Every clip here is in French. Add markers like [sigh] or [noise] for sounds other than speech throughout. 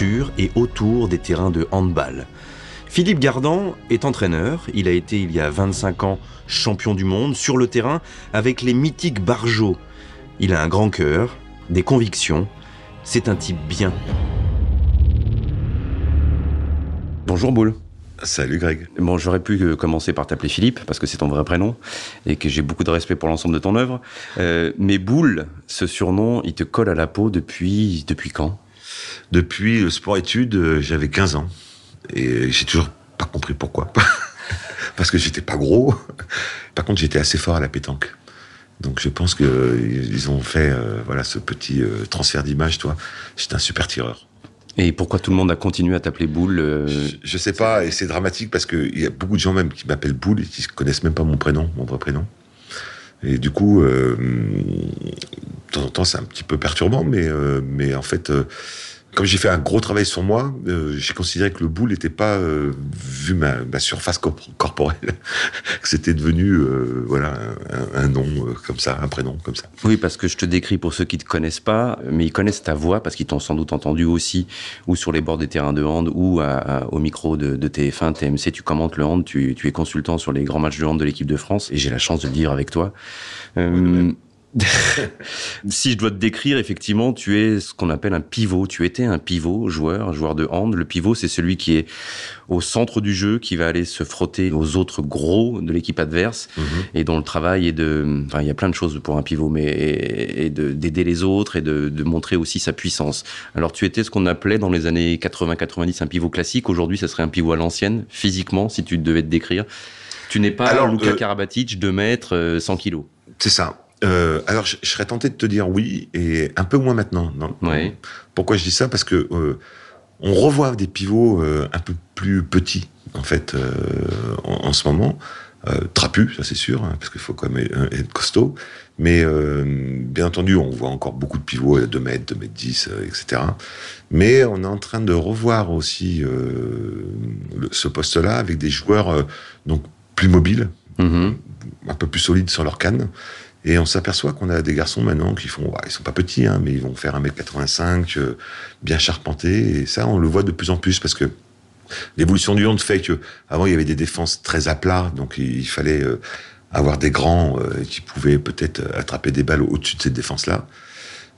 Sur et autour des terrains de handball. Philippe Gardan est entraîneur, il a été il y a 25 ans champion du monde sur le terrain avec les mythiques Barjots. Il a un grand cœur, des convictions, c'est un type bien. Bonjour Boule. Salut Greg. Bon, j'aurais pu euh, commencer par t'appeler Philippe, parce que c'est ton vrai prénom, et que j'ai beaucoup de respect pour l'ensemble de ton œuvre. Euh, mais Boule, ce surnom, il te colle à la peau depuis, depuis quand? Depuis le sport-études, euh, j'avais 15 ans. Et j'ai toujours pas compris pourquoi. [laughs] parce que j'étais pas gros. Par contre, j'étais assez fort à la pétanque. Donc je pense qu'ils ont fait voilà ce petit transfert d'image, toi. J'étais un super tireur. Et pourquoi tout le monde a continué à t'appeler Boule euh, je, sais pas, et c'est dramatique parce qu'il y a beaucoup de gens même qui m'appellent Boule et qui connaissent même pas mon prénom, mon vrai prénom. Et du coup, euh, de temps en temps, c'est un petit peu perturbant, mais, euh, mais en fait, comme j'ai fait un gros travail sur moi, euh, j'ai considéré que le boule n'était pas, euh, vu ma, surface corporelle, [laughs] que c'était devenu euh, voilà un, nom comme ça, un prénom comme ça. Oui, parce que je te décris pour ceux qui te connaissent pas, mais ils connaissent ta voix parce qu'ils t'ont sans doute entendu aussi, ou sur les bords des terrains de hand, ou au micro de, TF1, TMC. Tu commentes le hand, tu, es consultant sur les grands matchs de hand de l'équipe de France, et j'ai la chance de le dire avec toi. [laughs] si je dois te décrire, effectivement, tu es ce qu'on appelle un pivot. Tu étais un pivot, joueur, un joueur de hand. Le pivot, c'est celui qui est au centre du jeu, qui va aller se frotter aux autres gros de l'équipe adverse mhm. et dont le travail est de, enfin, il y a plein de choses pour un pivot, mais et, d'aider les autres et de, de, montrer aussi sa puissance. Alors, tu étais ce qu'on appelait dans les années 80-90 un pivot classique. Aujourd'hui, ça serait un pivot à l'ancienne, physiquement, si tu devais te décrire. Tu n'es pas Alors, Luka euh... Karabatic, 2 mètres, 100 euh, kilos. C'est ça. Euh, alors, je, serais tenté de te dire oui, et un peu moins maintenant. Non Pourquoi je dis ça? Parce que euh, on revoit des pivots euh, un peu plus petits, en fait, en, ce moment. trapus, ça c'est sûr, hein, parce qu'il faut quand même être costaud. Mais bien entendu, on voit encore beaucoup de pivots à 2 mètres, 2 mètres 10, etc. Mais on est en train de revoir aussi ce poste-là avec des joueurs donc plus mobiles, mm-hmm. un peu plus solides sur leur canne et on s'aperçoit qu'on a des garçons maintenant qui font, bah, ils sont pas petits, hein, mais ils vont faire 1m85, euh, bien charpentés. Et ça, on le voit de plus en plus parce que l'évolution du monde fait que avant il y avait des défenses très à plat, donc il, fallait euh, avoir des grands euh, qui pouvaient peut-être attraper des balles au-dessus de cette défense-là.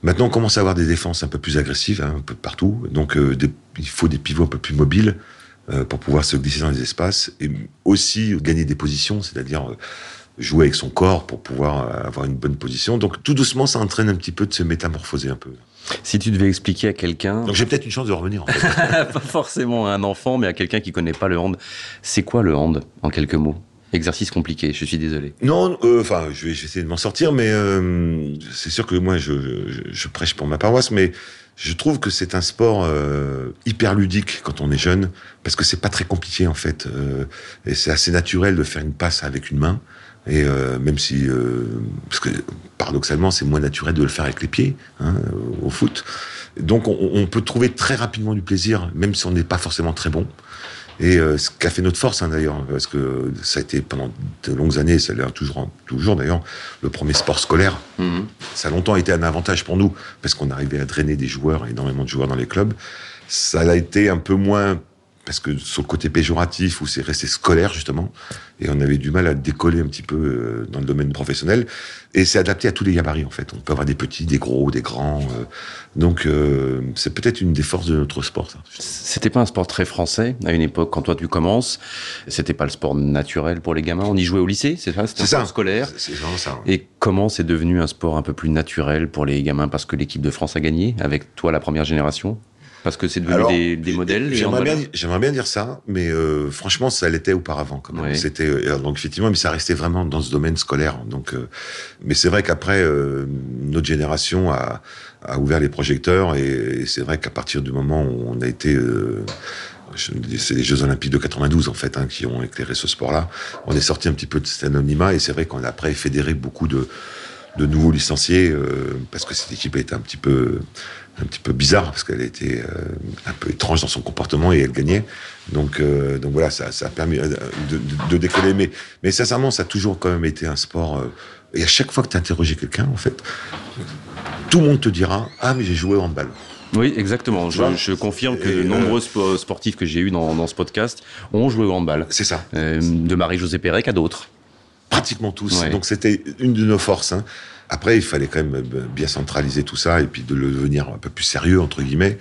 Maintenant, on commence à avoir des défenses un peu plus agressives, hein, un peu partout. Donc, il faut des pivots un peu plus mobiles pour pouvoir se glisser dans les espaces et aussi gagner des positions, c'est-à-dire jouer avec son corps pour pouvoir euh, avoir une bonne position. Donc tout doucement, ça entraîne un petit peu de se métamorphoser un peu. Si tu devais expliquer à quelqu'un... Donc j'ai peut-être une chance de revenir. En fait. [laughs] pas forcément à un enfant, mais à quelqu'un qui connaît pas le hand. C'est quoi le hand, en quelques mots? Exercice compliqué, je suis désolé. Non, euh, enfin, je, vais, essayer de m'en sortir, mais euh, c'est sûr que moi, je, je, prêche pour ma paroisse, mais je trouve que c'est un sport hyper ludique quand on est jeune, parce que c'est pas très compliqué en fait, et c'est assez naturel de faire une passe avec une main. Et euh, même si, euh, parce que paradoxalement, c'est moins naturel de le faire avec les pieds hein, au foot. Donc, on, on, peut trouver très rapidement du plaisir, même si on n'est pas forcément très bon. Et euh, ce qu'a fait notre force, hein, d'ailleurs, parce que ça a été pendant de longues années, ça l'est toujours, toujours d'ailleurs, le premier sport scolaire. Mhm. Ça a longtemps été un avantage pour nous, parce qu'on arrivait à drainer des joueurs, énormément de joueurs dans les clubs. Ça a été un peu moins parce que sur le côté péjoratif où c'est resté scolaire justement et on avait du mal à décoller un petit peu euh, dans le domaine professionnel. Et c'est adapté à tous les gabarits en fait. On peut avoir des petits des gros des grands euh. donc euh, c'est peut-être une des forces de notre sport ça. C'était pas un sport très français à une époque quand toi tu commences. C'était pas le sport naturel pour les gamins. On y jouait au lycée c'est ça? C'était un sport scolaire. C'est vraiment ça et comment c'est devenu un sport un peu plus naturel pour les gamins? Parce que l'équipe de France a gagné avec toi la première génération? Parce que c'est devenu des, modèles J'aimerais bien, j'aimerais bien dire ça, mais euh, franchement, ça l'était auparavant. Quand même. C'était euh, donc effectivement, mais ça restait vraiment dans ce domaine scolaire. Donc, euh, mais c'est vrai qu'après, notre génération a, a, ouvert les projecteurs, et, c'est vrai qu'à partir du moment où on a été c'est les Jeux Olympiques de 92 en fait hein, qui ont éclairé ce sport-là. On est sorti un petit peu de cet anonymat et c'est vrai qu'on a après fédéré beaucoup de, de nouveaux licenciés euh, parce que cette équipe était un petit peu un petit peu bizarre parce qu'elle était euh, un peu étrange dans son comportement et elle gagnait. Donc euh, donc voilà, ça, ça a permis de, de, de, décoller. Mais mais sincèrement, ça a toujours quand même été un sport. et à chaque fois que tu interrogé quelqu'un, en fait, tout le monde te dira ah mais j'ai joué au handball. Oui, exactement. Je, je confirme que de nombreux sportifs que j'ai eu dans, dans, ce podcast ont joué au handball. C'est ça. de Marie-Josée Pérec à d'autres pratiquement tous. Donc c'était une de nos forces. Hein. Après, il fallait quand même euh, bien centraliser tout ça et puis de le devenir un peu plus sérieux entre guillemets,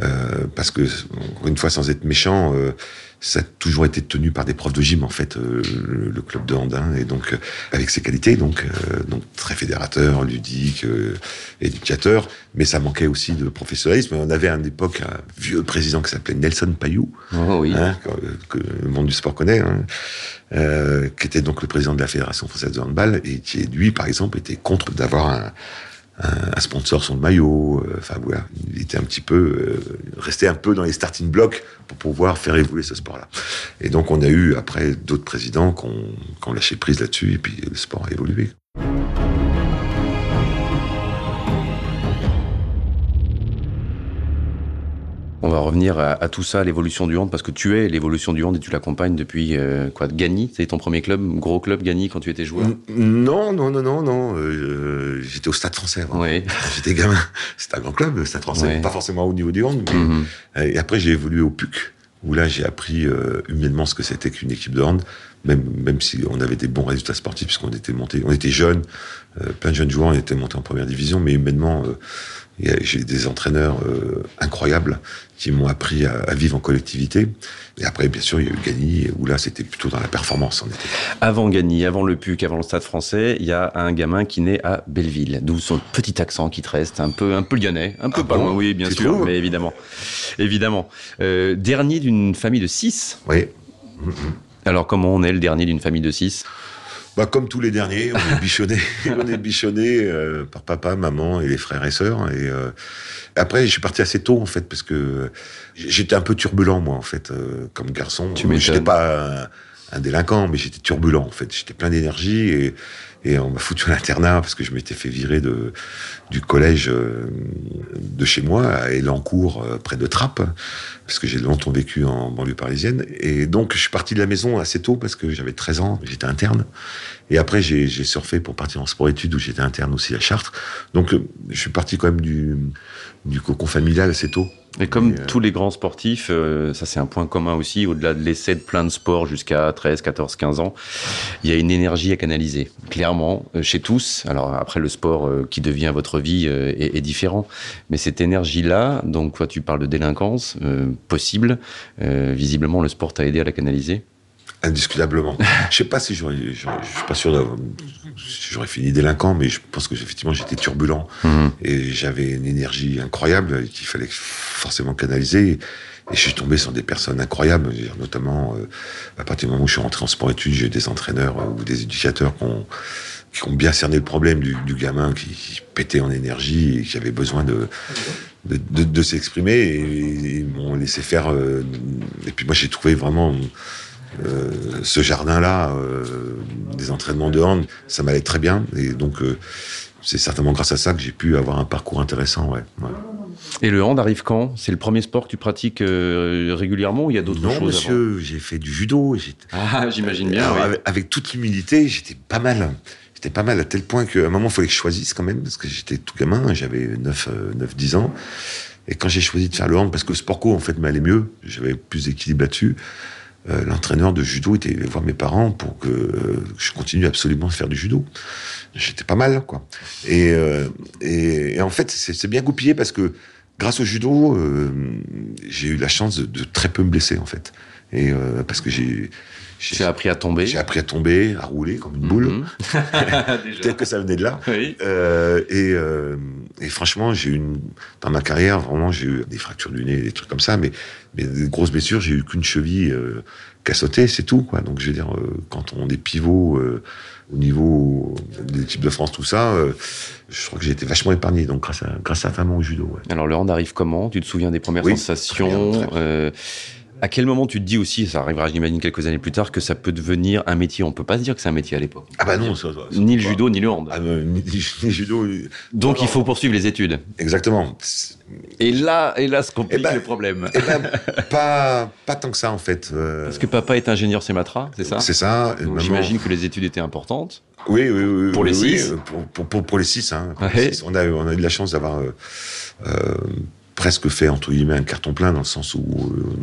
euh, parce que encore une fois, sans être méchant, euh, ça a toujours été tenu par des profs de gym en fait euh, le, club de Andin. Et donc euh, avec ses qualités donc euh, donc très fédérateur ludique éducateur. Mais ça manquait aussi de professionnalisme. On avait à une époque un vieux président qui s'appelait Nelson Payou oh, oui. hein, que, le monde du sport connaît hein, qui était donc le président de la fédération française de handball et qui lui par exemple était contre d'avoir un, un, sponsor sur le maillot. Euh, enfin voilà, il était un petit peu euh, resté un peu dans les starting blocks pour pouvoir faire évoluer ce sport-là. Et donc on a eu après d'autres présidents qui ont lâché prise là-dessus et puis le sport a évolué. On va revenir à, tout ça, l'évolution du hand, parce que tu es l'évolution du hand et tu l'accompagnes depuis euh, quoi Gagny, c'est ton premier club, gros club Gagny quand tu étais joueur? Non, non, non, non, non. Euh, j'étais au Stade Français. Oui. [laughs] J'étais gamin. C'était un grand club, le Stade Français. Pas forcément au niveau du hand. Mais... Mhm. Et après, j'ai évolué au PUC, où là, j'ai appris euh, humainement ce que c'était qu'une équipe de hand. Même, même si on avait des bons résultats sportifs, puisqu'on était monté, on était jeunes, euh, plein de jeunes joueurs, on était montés en première division, mais humainement, j'ai des entraîneurs euh, incroyables qui m'ont appris à, vivre en collectivité. Et après, bien sûr, il y a eu Gagny, où là, c'était plutôt dans la performance. Avant Gagny, avant le PUC, avant le Stade français, il y a un gamin qui naît à Belleville, d'où son petit accent qui te reste, un peu, un peu lyonnais, un peu ah pas loin, oui, bien sûr, mais évidemment. évidemment. Euh, dernier d'une famille de six? Oui. Alors, comment on est le dernier d'une famille de six? Bah, comme tous les derniers, on est bichonné, [laughs] on est bichonné euh, par papa, maman et les frères et sœurs. Et euh, après, je suis parti assez tôt en fait parce que j'étais un peu turbulent moi en fait euh, comme garçon. Tu j'étais pas un, un, délinquant, mais j'étais turbulent en fait. J'étais plein d'énergie et et on m'a foutu à l'internat parce que je m'étais fait virer de, du collège euh, de chez moi, à Elancourt, euh, près de Trappes, parce que j'ai longtemps vécu en banlieue parisienne. Et donc, je suis parti de la maison assez tôt parce que j'avais 13 ans, j'étais interne. Et après, j'ai surfé pour partir en sport-études où j'étais interne aussi à Chartres. Donc, euh, je suis parti quand même du, du cocon familial assez tôt. Et comme euh, tous les grands sportifs, euh, ça c'est un point commun aussi, au-delà de l'essai de plein de sports jusqu'à 13, 14, 15 ans, il y a une énergie à canaliser. Clairement, euh, chez tous, alors après le sport qui devient votre vie est, est, différent, mais cette énergie-là, donc toi tu parles de délinquance possible, visiblement le sport t'a aidé à la canaliser? Indiscutablement. [laughs] je sais pas si j'aurais, je suis pas sûr j'aurais fini délinquant, mais je pense que effectivement j'étais turbulent mhm. et j'avais une énergie incroyable qu'il fallait forcément canaliser. Et je suis tombé sur des personnes incroyables, notamment euh, à partir du moment où je suis rentré en sport-études, j'ai eu des entraîneurs euh, ou des éducateurs qui ont, qui ont bien cerné le problème du, du gamin qui, pétait en énergie et qui avait besoin de, de, de, de s'exprimer et, ils m'ont laissé faire. Euh, et puis moi j'ai trouvé vraiment euh, ce jardin-là, euh, des entraînements de hand, ça m'allait très bien. Et donc, euh, c'est certainement grâce à ça que j'ai pu avoir un parcours intéressant. Ouais, Et le hand arrive quand? C'est le premier sport que tu pratiques régulièrement ou il y a d'autres choses Non, monsieur, j'ai fait du judo. Ah, j'imagine bien. avec, toute l'humilité, j'étais pas mal. J'étais pas mal à tel point qu'à un moment, il fallait que je choisisse quand même, parce que j'étais tout gamin, j'avais 9-10 ans. Et quand j'ai choisi de faire le hand, parce que le sport co, en fait, m'allait mieux, j'avais plus d'équilibre là-dessus, euh, l'entraîneur de judo était voir mes parents pour que euh, je continue absolument à faire du judo. J'étais pas mal, quoi. Et, euh, et, en fait, c'est bien goupillé parce que grâce au judo, j'ai eu la chance de, très peu me blesser, en fait. Et parce que j'ai j'ai appris à tomber. J'ai appris à tomber, à rouler comme une boule. Mhm. [laughs] [laughs] Peut-être que ça venait de là. Oui. Euh, et, euh, et, franchement, j'ai eu une, dans ma carrière, vraiment, j'ai eu des fractures du nez, des trucs comme ça, mais, mais des grosses blessures, j'ai eu qu'une cheville euh, cassotée, c'est tout. Quoi. Donc, je veux dire, quand on est pivot au niveau des équipes de France, tout ça, je crois que j'ai été vachement épargné. Donc, grâce à, grâce à au judo. Ouais. Alors, le hand arrive comment? Tu te souviens des premières sensations? À quel moment tu te dis aussi, ça arrivera, j'imagine, quelques années plus tard, que ça peut devenir un métier? On peut pas se dire que c'est un métier à l'époque. Ah bah non, ça, ni le judo, ni le hand. Ah, ni, ni, judo. Donc il faut poursuivre les études. Exactement. Et là, et là, se complique eh ben, le problème. Eh ben, pas, pas tant que ça en fait. Euh. Parce que papa est ingénieur Sematra, c'est ça? C'est ça. J'imagine que les études étaient importantes. Oui, oui, oui. Pour les six. Pour, pour, pour, les six. Hein, On, a, on a eu de la chance d'avoir. Euh, euh, presque fait entre guillemets un carton plein dans le sens où euh,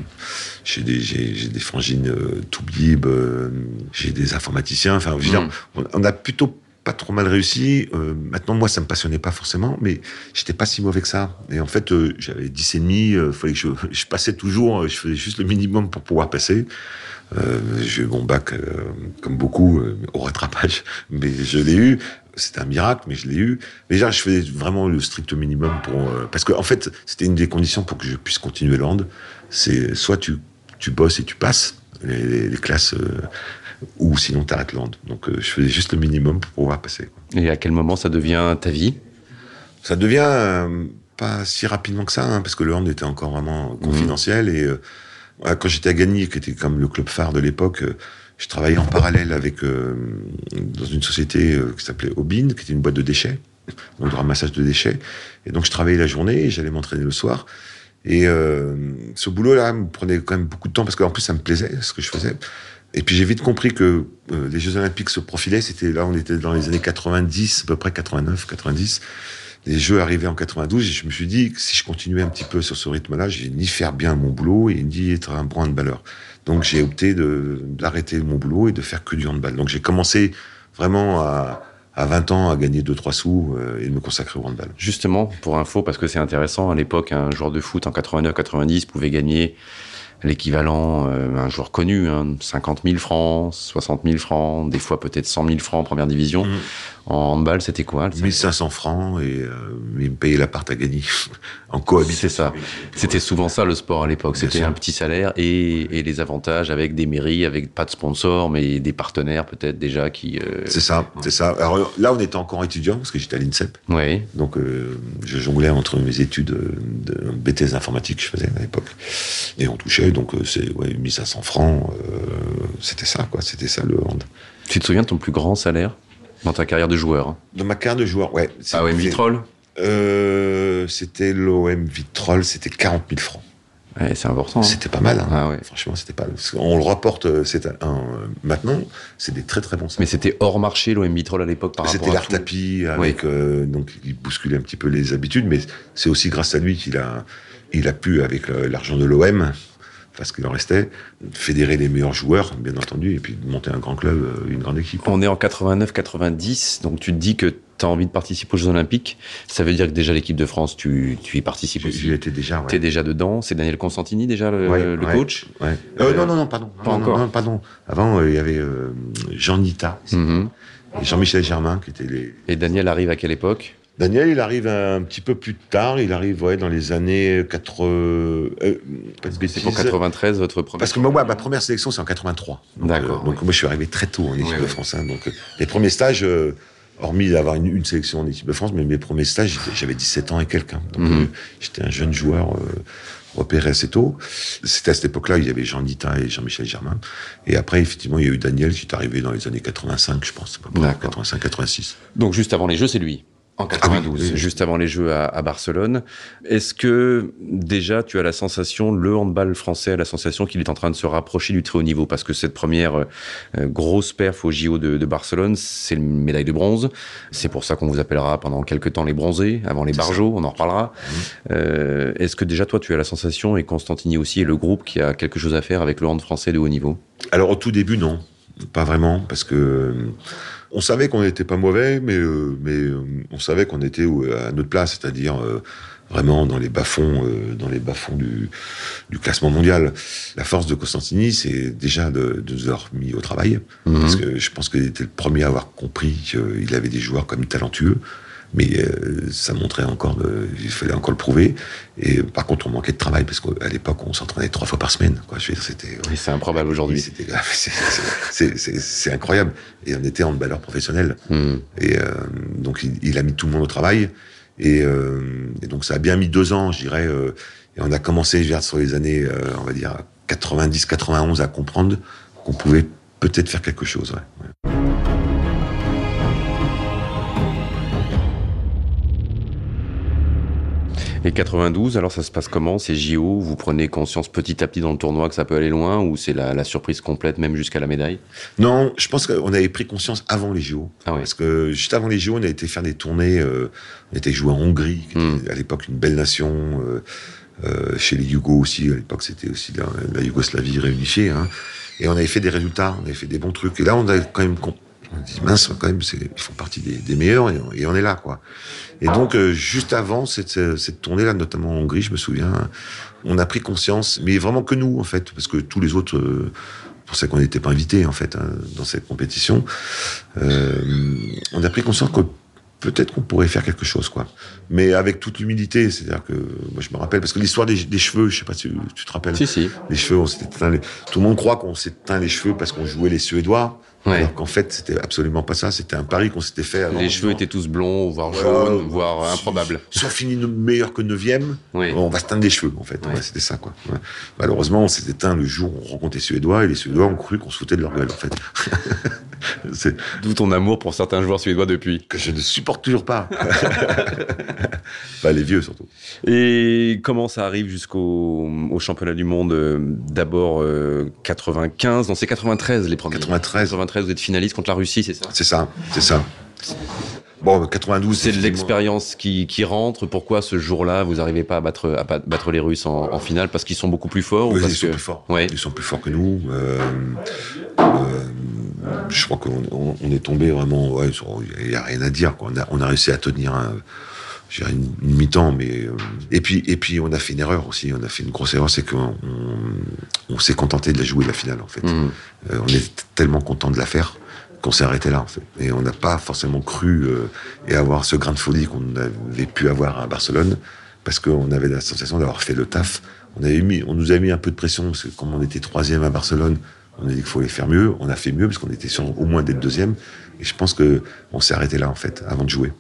j'ai des j'ai des frangines euh, tout bib, euh, j'ai des informaticiens. Enfin, je veux dire, mm. on, a plutôt pas trop mal réussi. Euh, maintenant, moi, ça me passionnait pas forcément, mais j'étais pas si mauvais que ça. Et en fait, euh, j'avais 10 et demi. Fallait que je, je, passais toujours. Je faisais juste le minimum pour pouvoir passer. J'ai eu mon bac, comme beaucoup, au rattrapage, [laughs] mais je l'ai eu c'était un miracle, mais je l'ai eu. Déjà, je faisais vraiment le strict minimum pour euh, parce que en fait, c'était une des conditions pour que je puisse continuer le hand. C'est soit tu tu bosses et tu passes les, les, classes, euh, ou sinon tu arrêtes le hand. Donc, euh, je faisais juste le minimum pour pouvoir passer. Et à quel moment ça devient ta vie? Ça devient pas si rapidement que ça, hein, parce que le hand était encore vraiment confidentiel. Et quand j'étais à Gagny, qui était comme le club phare de l'époque je travaillais en parallèle avec euh, dans une société euh, qui s'appelait Obin, qui était une boîte de déchets, [laughs] donc de ramassage de déchets. Et donc je travaillais la journée et j'allais m'entraîner le soir. Et euh, ce boulot-là me prenait quand même beaucoup de temps parce qu'en plus ça me plaisait ce que je faisais. Et puis j'ai vite compris que euh, les Jeux Olympiques se profilaient. C'était là, on était dans les années 90, à peu près 89, 90. Les Jeux arrivaient en 92 et je me suis dit que si je continuais un petit peu sur ce rythme-là, j'ai ni faire bien mon boulot et ni être un de handballeur. Donc j'ai opté d'arrêter mon boulot et de faire que du handball. Donc j'ai commencé vraiment à, à 20 ans à gagner 2-3 sous euh, et de me consacrer au handball. Justement, pour info, parce que c'est intéressant, à l'époque, un joueur de foot en 89-90 pouvait gagner l'équivalent, euh, un joueur connu, hein, 50 000 francs, 60 000 francs, des fois peut-être 100 000 francs en première division. Mmh. En handball, c'était quoi 1500 francs et euh, il me payait l'appart à gagner [laughs] en cohabitation. C'est ça. C'était souvent ça le sport à l'époque. C'était un petit salaire et, et, les avantages avec des mairies, avec pas de sponsors, mais des partenaires peut-être déjà qui. Euh... C'est ça, c'est ça. Alors là, on était encore étudiant parce que j'étais à l'INSEP. Oui. Donc euh, je jonglais entre mes études de BTS informatique que je faisais à l'époque et on touchait donc euh, c'est ouais 1500 francs. C'était ça quoi. C'était ça le hand. Tu te souviens de ton plus grand salaire? Dans ta carrière de joueur hein Dans ma carrière de joueur, ouais. Ah ouais, Vitrolles euh, C'était l'OM Vitrolles, c'était 40 000 francs. Ouais, c'est important. Hein. C'était pas mal. Hein. Ah ouais. Franchement, c'était pas. On le rapporte. Euh, c'est un, maintenant, c'est des très très bons. Mais c'était hors marché l'OM Vitrolles à l'époque par. C'était l'art tapis avec euh, donc il bousculait un petit peu les habitudes, mais c'est aussi grâce à lui qu'il a il a pu avec l'argent de l'OM parce qu'il en restait, fédérer les meilleurs joueurs, bien entendu, et puis monter un grand club, euh, une grande équipe. On est en 89-90, donc tu te dis que tu as envie de participer aux Jeux Olympiques. Ça veut dire que déjà l'équipe de France, tu, tu y participes aussi. J'y étais déjà, ouais. Tu es déjà dedans. C'est Daniel Constantini déjà le, le coach ouais. Euh, non, non, non, pardon. Pas encore. Non, pardon. Avant, euh, il y avait euh, Jean Nita mm-hmm. et Jean-Michel Germain qui étaient les. Et Daniel arrive à quelle époque? Daniel, il arrive un petit peu plus tard. Il arrive ouais, dans les années 80. Euh, c'est pour 93 votre première. Parce que moi, ma première sélection, c'est en 83. D'accord. donc moi, je suis arrivé très tôt en équipe de France. Hein, donc les premiers stages, euh, hormis d'avoir une, une, sélection en équipe de France, mais mes premiers stages, j'avais 17 ans et quelqu'un. Donc mm -hmm. j'étais un jeune joueur. repéré assez tôt. C'était à cette époque-là, il y avait Jean Dita et Jean-Michel Germain. Et après, effectivement, il y a eu Daniel qui est arrivé dans les années 85, je pense. 85-86. Donc juste avant les Jeux, c'est lui en 92, ah juste avant les Jeux à, à Barcelone. Est-ce que déjà tu as la sensation, le handball français a la sensation qu'il est en train de se rapprocher du très haut niveau? Parce que cette première euh, grosse perf au JO de, de Barcelone, c'est une médaille de bronze. C'est pour ça qu'on vous appellera pendant quelques temps les bronzés, avant les barjots, on en reparlera. Mmh. Euh, Est-ce que déjà toi tu as la sensation, et Constantini aussi, et le groupe, qui a quelque chose à faire avec le hand français de haut niveau? Alors au tout début, non. Pas vraiment, parce que on savait qu'on n'était pas mauvais, mais, euh, mais euh, on savait qu'on était à notre place, c'est-à-dire euh, vraiment dans les bas-fonds, euh, dans les bas-fonds du, du, classement mondial. La force de Costantini, c'est déjà de, de, nous avoir mis au travail, mhm. parce que je pense qu'il était le premier à avoir compris qu'il avait des joueurs comme talentueux. Mais euh, ça montrait encore, de, il fallait encore le prouver. Et par contre, on manquait de travail parce qu'à l'époque, on s'entraînait trois fois par semaine. Quoi. Je veux dire, c'était. Oui, c'est improbable aujourd'hui. [laughs] C'est incroyable. Et on était en valeur professionnelle. Mhm. Et euh, donc, il, il, a mis tout le monde au travail. Et, euh, et, donc ça a bien mis deux ans, je dirais. Euh, et on a commencé vers sur les années, euh, on va dire 90-91 à comprendre qu'on pouvait peut-être faire quelque chose. Ouais. Et 92, alors ça se passe comment? C'est JO Vous prenez conscience petit à petit dans le tournoi que ça peut aller loin ou c'est la, la, surprise complète même jusqu'à la médaille? Non, je pense qu'on avait pris conscience avant les JO. Ah. Parce que juste avant les JO, on a été faire des tournées. Euh, on était joué en Hongrie, qui était hmm. à l'époque une belle nation. Euh, euh, chez les Yougos aussi, à l'époque c'était aussi la, la, Yougoslavie réunifiée. Hein. Et on avait fait des résultats, on avait fait des bons trucs. Et là, on a quand même on dit mince quand même, ils font partie des, des meilleurs et on, et on, est là quoi. Et donc euh, juste avant cette, cette tournée là, notamment en Hongrie, je me souviens, on a pris conscience, mais vraiment que nous en fait, parce que tous les autres euh, pour ça qu'on n'était pas invités en fait hein, dans cette compétition. Euh, on a pris conscience que peut-être qu'on pourrait faire quelque chose, quoi. Mais avec toute l'humilité, c'est-à-dire que moi je me rappelle parce que l'histoire des, des, cheveux, je sais pas si tu te rappelles. Si si. Les cheveux, on s'était tout le monde croit qu'on s'est teint les cheveux parce qu'on jouait les Suédois. Ouais. Alors qu'en fait, c'était absolument pas ça. C'était un pari qu'on s'était fait. Avant, les cheveux étaient tous blonds, voire jaunes, voire improbables. Si on finit meilleur que neuvième, oui. on va se teindre les cheveux, en fait. C'était ça, quoi. Malheureusement, on s'était teint le jour où on rencontrait les Suédois et les Suédois ont cru qu'on se foutait de leur gueule, en fait. [laughs] [laughs] D'où ton amour pour certains joueurs suédois depuis. Que je ne supporte toujours pas. [laughs] bah, les vieux, surtout. Et comment ça arrive jusqu'au au championnat du monde euh, D'abord euh, 95, non c'est 93 les premiers. 93. 93, vous êtes finaliste contre la Russie, c'est ça? C'est ça, c'est ça. Bon, 92. C'est de l'expérience qui, qui, rentre. Pourquoi ce jour-là, vous n'arrivez pas à battre, à battre les Russes en, en finale? Parce qu'ils sont beaucoup plus forts oui, ou parce Ils sont que... plus forts. Ouais. Ils sont plus forts que nous. Euh, euh, je crois qu'on on, on est tombé vraiment. Ouais, il n'y a rien à dire. Quoi. On, a, on a réussi à tenir un, une, une mi-temps, mais euh, et puis et puis on a fait une erreur aussi. On a fait une grosse erreur, c'est qu'on on, on s'est contenté de la jouer la finale en fait. Mmh. Euh, on est tellement content de la faire qu'on s'est arrêté là en fait. Et on n'a pas forcément cru euh, et avoir ce grain de folie qu'on avait pu avoir à Barcelone parce qu'on avait la sensation d'avoir fait le taf. On avait mis, on nous a mis un peu de pression parce que comme on était troisième à Barcelone, on a dit qu'il fallait faire mieux. On a fait mieux parce qu'on était sûr au moins d'être deuxième. Et je pense que on s'est arrêté là en fait avant de jouer.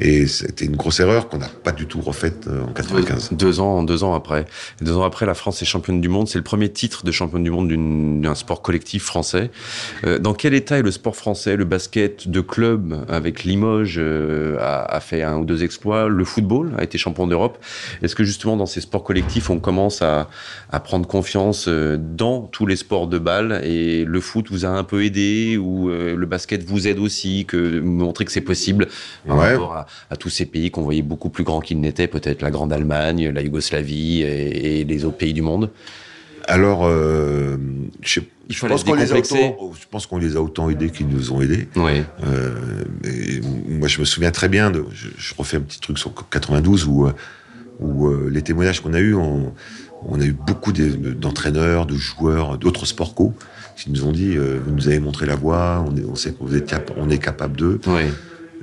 Et c'était une grosse erreur qu'on n'a pas du tout refaite euh, en 95. Deux, deux, ans, deux ans après. Deux ans après, la France est championne du monde. C'est le premier titre de championne du monde d'un sport collectif français. Euh, dans quel état est le sport français? Le basket de club avec Limoges euh, a, a, fait un ou deux exploits. Le football a été champion d'Europe. Est-ce que justement dans ces sports collectifs, on commence à, à prendre confiance dans tous les sports de balle? Et le foot vous a un peu aidé ou euh, le basket vous aide aussi, que montrer que c'est possible par Ouais. rapport à, à tous ces pays qu'on voyait beaucoup plus grands qu'ils n'étaient, peut-être la Grande Allemagne, la Yougoslavie et, et, les autres pays du monde Alors, euh, je, pense les qu'on les, a autant- je pense qu'on les a autant aidés qu'ils nous ont aidés. Oui. Euh, et moi, je me souviens très bien de. Je, je refais un petit truc sur 92 où, euh, où euh, les témoignages qu'on a eus, on, on a eu beaucoup de- d'entraîneurs, de joueurs, d'autres sports co qui nous ont dit euh, vous nous avez montré la voie, on, est, on sait que vous êtes cap- on est capable d'eux. Oui.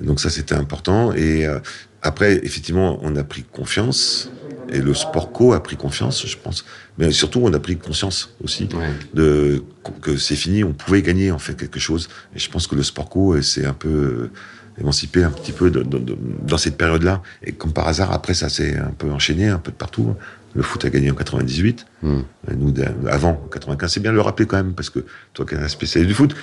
Donc ça, c'était important. Et euh, après, effectivement, on a pris confiance. Et le sport co a pris confiance, je pense. Mais surtout, on a pris conscience aussi de que c'est fini, on pouvait gagner en fait quelque chose. Et je pense que le sport co euh, s'est un peu euh, émancipé un petit peu de, de, de, dans cette période-là. Et comme par hasard, après, ça s'est un peu enchaîné un peu de partout. Le foot a gagné en 98. Hmm. Et Nous, avant, en 95, c'est bien de le rappeler quand même, parce que toi qui es un spécialiste du foot,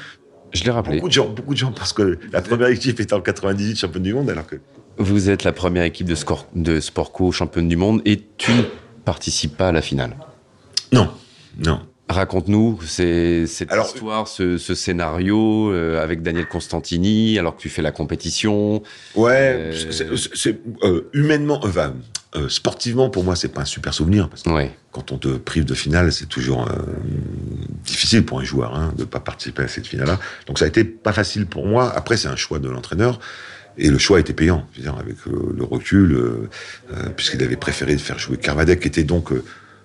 Je l'ai rappelé. beaucoup de gens, beaucoup de gens, parce que la première équipe était en 98 championne du monde, alors que Vous êtes la première équipe de, score, de sport co championne du monde et tu ne participes pas à la finale. non, non. Raconte-nous cette Alors, histoire, ce, ce scénario euh, avec Daniel Constantini, alors que tu fais la compétition. Ouais, Euh, c'est- euh, humainement, enfin, euh, sportivement, pour moi, c'est pas un super souvenir. Parce que Ouais. quand on te prive de finale, c'est toujours euh, difficile pour un joueur hein, de pas participer à cette finale-là. Donc ça a été pas facile pour moi. Après, c'est un choix de l'entraîneur. Et le choix était payant, je veux dire, avec le recul, puisqu'il avait préféré faire jouer Carvadec, qui était donc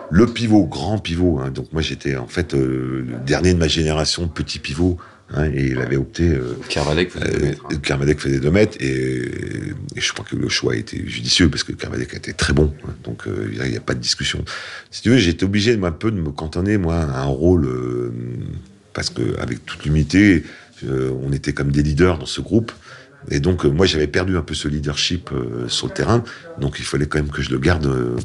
le pivot, grand pivot. Hein. Donc moi j'étais en fait le dernier de ma génération, petit pivot. Hein, et il avait opté. Euh, Carvadec faisait 2 mètres. Hein. faisait 2 mètres et, je crois que le choix était judicieux parce que Carvadec était très bon. Hein. donc euh, il n'y a, pas de discussion. Si tu veux, j'étais obligé un peu de me cantonner moi à un rôle euh, parce que avec toute l'humilité, on était comme des leaders dans ce groupe. Et donc moi j'avais perdu un peu ce leadership sur le terrain. Donc il fallait quand même que je le garde euh,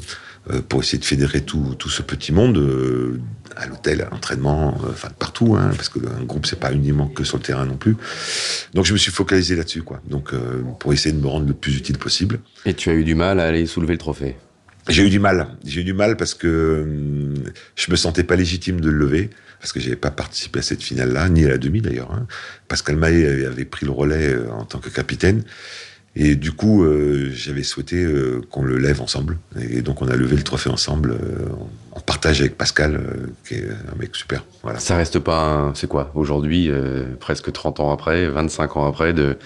pour essayer de fédérer tout, tout ce petit monde euh, à l'hôtel, à l'entraînement, euh, enfin partout, hein, parce que un groupe c'est pas uniquement que sur le terrain non plus. Donc je me suis focalisé là-dessus, quoi. Donc pour essayer de me rendre le plus utile possible. Et tu as eu du mal à aller soulever le trophée? J'ai eu du mal. J'ai eu du mal parce que je me sentais pas légitime de le lever parce que j'avais pas participé à cette finale-là, ni à la demi d'ailleurs. Hein. Pascal Mahé avait pris le relais en tant que capitaine et du coup, euh, j'avais souhaité euh, qu'on le lève ensemble. Et donc, on a levé le trophée ensemble, euh, en partage avec Pascal, qui est un mec super. Voilà. Ça reste pas, c'est quoi, aujourd'hui, presque 30 ans après, 25 ans après, de,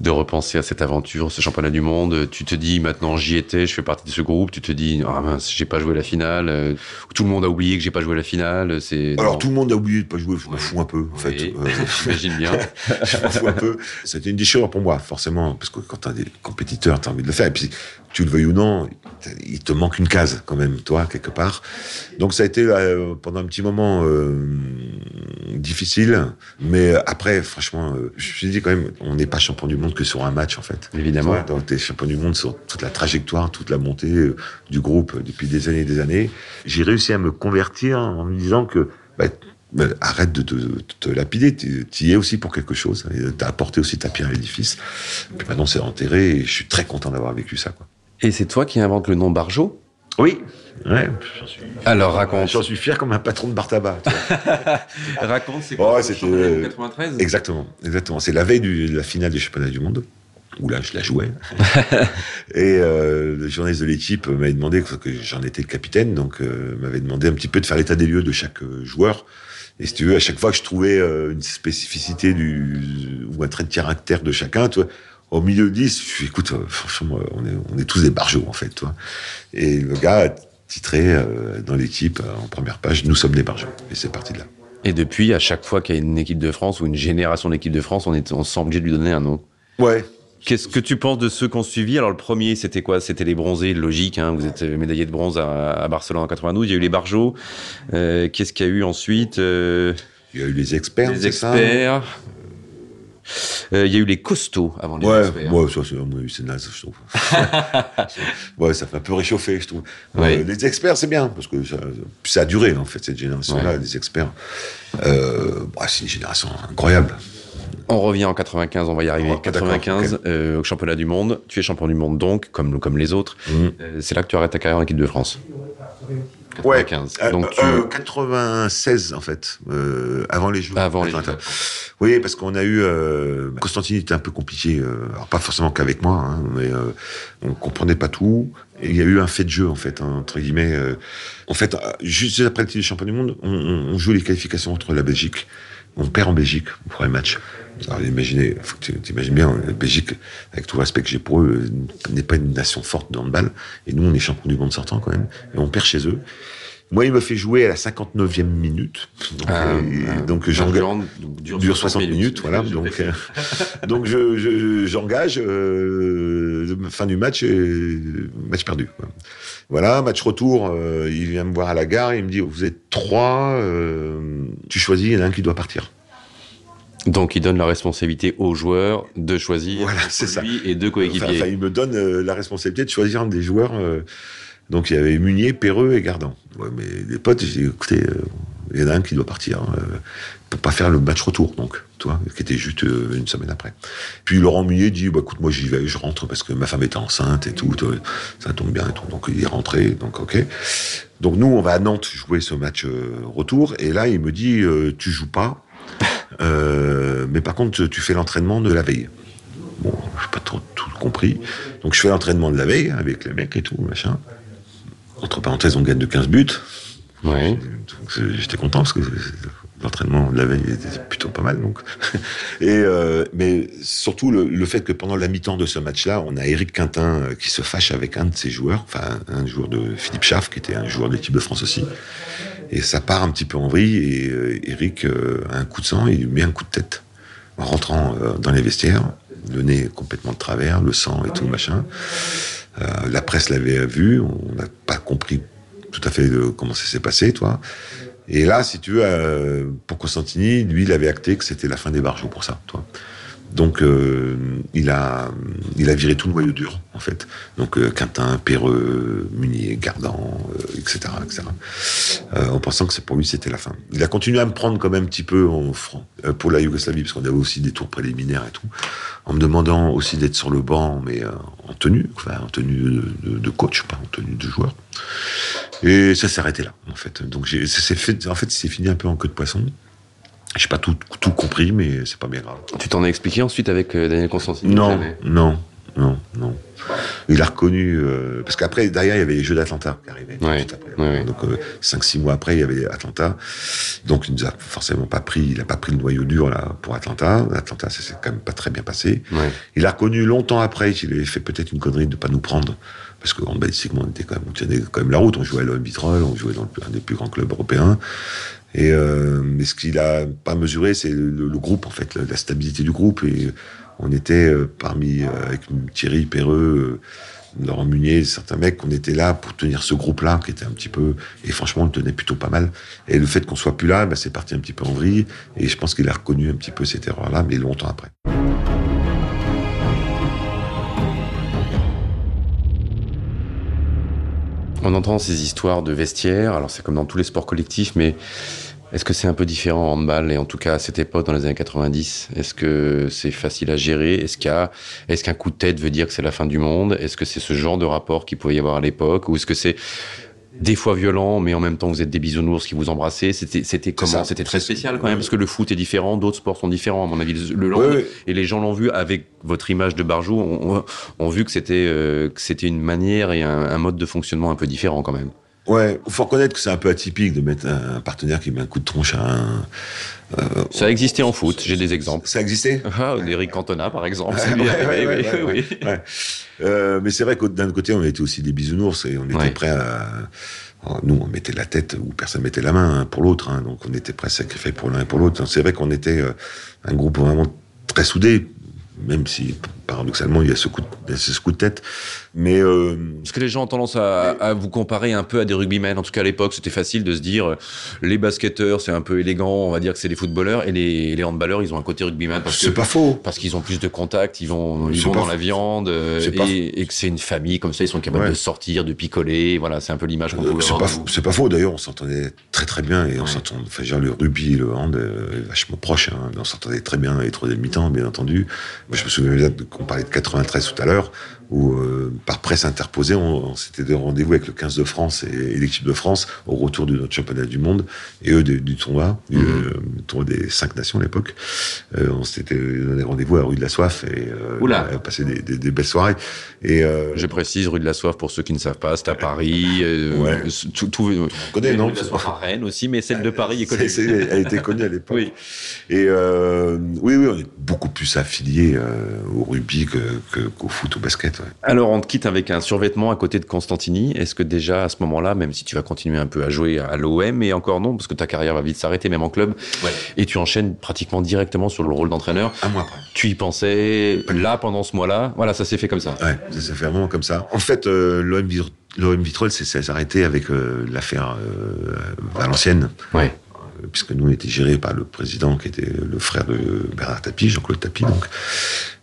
de repenser à cette aventure, ce championnat du monde. Tu te dis, maintenant, j'y étais, je fais partie de ce groupe. Tu te dis, ah mince, j'ai pas joué la finale. tout le monde a oublié que j'ai pas joué la finale. C'est Alors, tout le monde a oublié de pas jouer. Je m'en fous un peu, en fait. [laughs] J'imagine bien. [laughs] je m'en fous un peu. C'était une déchirure pour moi, forcément, parce que quand t'as des compétiteurs, t'as envie de le faire. Et puis, tu le veuilles ou non, il te manque une case quand même, toi, quelque part. Donc ça a été euh, pendant un petit moment euh, difficile, mais après, franchement, euh, je me suis dit quand même, on n'est pas champion du monde que sur un match, en fait. Évidemment. donc tu es champion du monde sur toute la trajectoire, toute la montée du groupe depuis des années et des années. J'ai réussi à me convertir en me disant que bah, arrête de te, lapider, tu y es aussi pour quelque chose. Tu as apporté aussi ta pierre à l'édifice. Puis maintenant, c'est enterré et je suis très content d'avoir vécu ça. Quoi. Et c'est toi qui invente le nom Barjo Oui. Ouais, suis... Alors raconte. J'en suis fier comme un patron de bar tabac. [laughs] raconte, c'est quoi oh, C'était 93 Exactement, exactement. C'est la veille de la finale du championnat du monde où là je la jouais. [laughs] et euh, le journaliste de l'équipe m'avait demandé, que j'en étais le capitaine, donc euh, m'avait demandé un petit peu de faire l'état des lieux de chaque joueur. Et si tu veux, à chaque fois que je trouvais euh, une spécificité du, ou un trait de caractère de chacun, tu vois, au milieu de 10, je suis, écoute, franchement, on est, on est tous des barjots, en fait, toi. Et le gars a titré dans l'équipe, en première page, Nous sommes des barjots. Et c'est parti de là. Et depuis, à chaque fois qu'il y a une équipe de France ou une génération d'équipe de France, on est, on sent obligé de lui donner un nom. Ouais, Qu'est-ce que tu penses de ceux qui ont suivi? Alors le premier, c'était quoi? C'était les bronzés, logique. Hein, vous êtes médaillé de bronze à, Barcelone en 92. Il y a eu les Barjots. Euh, Qu'est-ce qu'il y a eu ensuite euh, Il y a eu les experts. Les experts. Euh, il y a eu les costauds avant les ouais, experts. Ouais, ça c'est naze, je trouve. [laughs] ouais, ça fait un peu réchauffer, je trouve. Euh, les experts, c'est bien, parce que ça, ça, a duré, en fait, cette génération-là, les experts. Euh, bah, c'est une génération incroyable. On revient en 95, on va y arriver. 95, euh, au championnat du monde. Tu es champion du monde donc, comme, comme les autres. Euh, c'est là que tu arrêtes ta carrière en équipe de France. 95. Ouais, donc 96 euh, en fait, avant les Jeux. Avant les Jeux. Oui, parce qu'on a eu Constantine était un peu compliqué, alors pas forcément qu'avec moi, hein, mais on comprenait pas tout. Et il y a eu un fait de jeu en fait, hein, entre guillemets. en fait, juste après le titre de champion du monde, on, on joue les qualifications entre la Belgique on perd en Belgique pour un match. Alors imaginez, faut que tu imagines bien, la Belgique, avec tout le respect que j'ai pour eux, n'est pas une nation forte de handball. Et nous, on est champion du monde sortant quand même. Et on perd chez eux. Moi, il me fait jouer à la 59e minute. Donc, ah, euh, donc j'engage. Dure, 60 minutes, voilà. [laughs] Donc, euh, donc je, j'engage. Euh, fin du match, match perdu. Voilà, match retour. Euh, il vient me voir à la gare. Il me dit Vous êtes trois. tu choisis, il y en a un qui doit partir. Donc il donne la responsabilité aux joueurs de choisir voilà, ça. et deux coéquipiers. Enfin, il me donne la responsabilité de choisir un des joueurs donc il y avait Munier, Perreux et Gardan. Ouais, mais les potes, j'ai dit, écoutez, euh, il y en a un qui doit partir hein, euh, pour pas faire le match retour, donc, toi, qui était juste euh, une semaine après. Puis Laurent Munier dit, bah, écoute, moi j'y vais, je rentre parce que ma femme était enceinte et tout, ça tombe bien et tout. Donc il est rentré, donc ok. Donc nous, on va à Nantes jouer ce match retour, et là il me dit, tu joues pas, mais par contre tu fais l'entraînement de la veille. Bon, j'ai pas trop tout compris. Donc je fais l'entraînement de la veille avec les mecs et tout, machin. Entre parenthèses, on gagne de 15 buts. Ouais. J'étais content parce que l'entraînement de la veille était plutôt pas mal. Donc, [laughs] et euh, mais surtout le, le, fait que pendant la mi-temps de ce match-là, on a Eric Quintin euh, qui se fâche avec un de ses joueurs, enfin un joueur de Philippe Schaff, qui était un joueur de l'équipe de France aussi. Et ça part un petit peu en vrille et euh, Eric euh, a un coup de sang et lui met un coup de tête en rentrant euh, dans les vestiaires, le nez complètement de travers, le sang et tout machin. la presse l'avait vu, on n'a pas compris tout à fait comment ça s'est passé, toi. Et là, si tu veux, pour Constantini, lui, il avait acté que c'était la fin des barjots pour ça, toi. Donc euh, il a il a viré tout le noyau dur en fait. Donc euh, Quintin, Perreux, Munier, Gardan, etc., euh, etc. en pensant que pour lui c'était la fin. Il a continué à me prendre quand même un petit peu en franc pour la Yougoslavie parce qu'on avait aussi des tours préliminaires et tout, en me demandant aussi d'être sur le banc mais en tenue, en tenue de, coach, pas en tenue de joueur. Et ça s'est arrêté là en fait. Donc en fait c'est fini un peu en queue de poisson. J'ai pas tout, tout compris, mais c'est pas bien grave. Tu t'en as expliqué ensuite avec euh, Daniel Constantine Non, non, non, non. Il a reconnu euh, parce qu'après derrière il y avait les Jeux d'Atlanta qui arrivaient. Ouais, ouais, donc euh, cinq six mois après il y avait Atlanta. Donc il nous a forcément pas pris, il a pas pris le noyau dur là pour Atlanta. Atlanta ça s'est quand même pas très bien passé. Il a reconnu longtemps après qu'il avait fait peut-être une connerie de pas nous prendre parce qu'en Belgique on était quand même on tenait quand même la route. On jouait à Vitrolles, on jouait dans un des plus grands clubs européens. Et euh, ce qu'il a pas mesuré, c'est le, groupe en fait, la, stabilité du groupe. Et on était euh, parmi euh, avec Thierry Perreux, Laurent Munier, certains mecs, on était là pour tenir ce groupe-là, qui était un petit peu et franchement, on le tenait plutôt pas mal. Et le fait qu'on soit plus là, bah, c'est parti un petit peu en vrille. Et je pense qu'il a reconnu un petit peu cette erreur-là, mais longtemps après. On entend ces histoires de vestiaires, alors c'est comme dans tous les sports collectifs, mais est-ce que c'est un peu différent en handball et en tout cas à cette époque dans les années 90 Est-ce que c'est facile à gérer? Est-ce qu'il est-ce qu'un coup de tête veut dire que c'est la fin du monde? Est-ce que c'est ce genre de rapport qu'il pouvait y avoir à l'époque? Ou est-ce que c'est des fois violent, mais en même temps vous êtes des bisounours qui vous embrassaient. C'était, c'était comment C'était très spécial quand même, parce que le foot est différent, d'autres sports sont différents à mon avis. Le long et les gens l'ont vu avec votre image de Barjou, ont, on, vu que c'était euh, que c'était une manière et un, mode de fonctionnement un peu différent quand même. Ouais, faut reconnaître que c'est un peu atypique de mettre un partenaire qui met un coup de tronche à un. Euh, ça a existé en foot, j'ai des exemples. Ça a existé Ah, Eric Cantona, par exemple. [laughs] oui, oui, mais c'est vrai que d'un côté, on était aussi des bisounours et on était prêts à. Nous, on mettait la tête ou personne mettait la main hein, pour l'autre, hein, donc on était prêts à sacrifier pour l'un et pour l'autre. C'est vrai qu'on était euh, un groupe vraiment très soudé, même si paradoxalement, il y a ce coup de, ce coup de tête. Mais euh, parce que les gens ont tendance à, à, vous comparer un peu à des rugbymen. En tout cas, à l'époque, c'était facile de se dire euh, les basketteurs, c'est un peu élégant, on va dire que c'est des footballeurs, et les, les handballeurs, ils ont un côté rugbyman c'est pas faux. Parce qu'ils ont plus de contacts, ils vont, ils vont dans la viande, euh, et, et, que c'est une famille comme ça, ils sont capables de sortir, de picoler. Voilà, c'est un peu l'image qu'on euh, C'est pas faux. C'est pas faux. D'ailleurs, on s'entendait très très bien et on s'entendait. Enfin, genre, le rugby, le hand, est vachement proche. Hein. On s'entendait très bien les troisième mi-temps, bien entendu. Moi, je me souviens qu'on parlait de 93 tout à l'heure, où euh, par presse interposée, on, s'était de rendez-vous avec le 15 de France et, l'équipe de France au retour de notre championnat du monde, et eux du, tournoi, du mhm. euh, tournoi des cinq nations à l'époque. Euh, on s'était donné rendez-vous à rue de la Soif et Oula. a passé des, des, belles soirées. Et je précise, rue de la Soif pour ceux qui ne savent pas, c'est à Paris. ouais. tout, tout, on connaît, non? Rue de la Soif à Rennes aussi, mais celle de Paris est connue. elle était connue à [laughs] l'époque. oui. Et oui, oui, on est beaucoup plus affiliés au rugby qu'au foot, au basket. Alors, on te quitte avec un survêtement à côté de Constantini. Est-ce que déjà, à ce moment-là, même si tu vas continuer un peu à jouer à l'OM, et encore non, parce que ta carrière va vite s'arrêter, même en club, et tu enchaînes pratiquement directement sur le rôle d'entraîneur. Un mois après. Tu y pensais là, pendant ce mois-là? Voilà, ça s'est fait comme ça. Ouais, ça s'est fait vraiment comme ça. En fait, euh, l'OM L'OM Vitrolles s'est arrêté avec euh, l'affaire euh, Valenciennes. Ouais puisque nous on était gérés par le président qui était le frère de Bernard Tapie, Jean-Claude Tapie.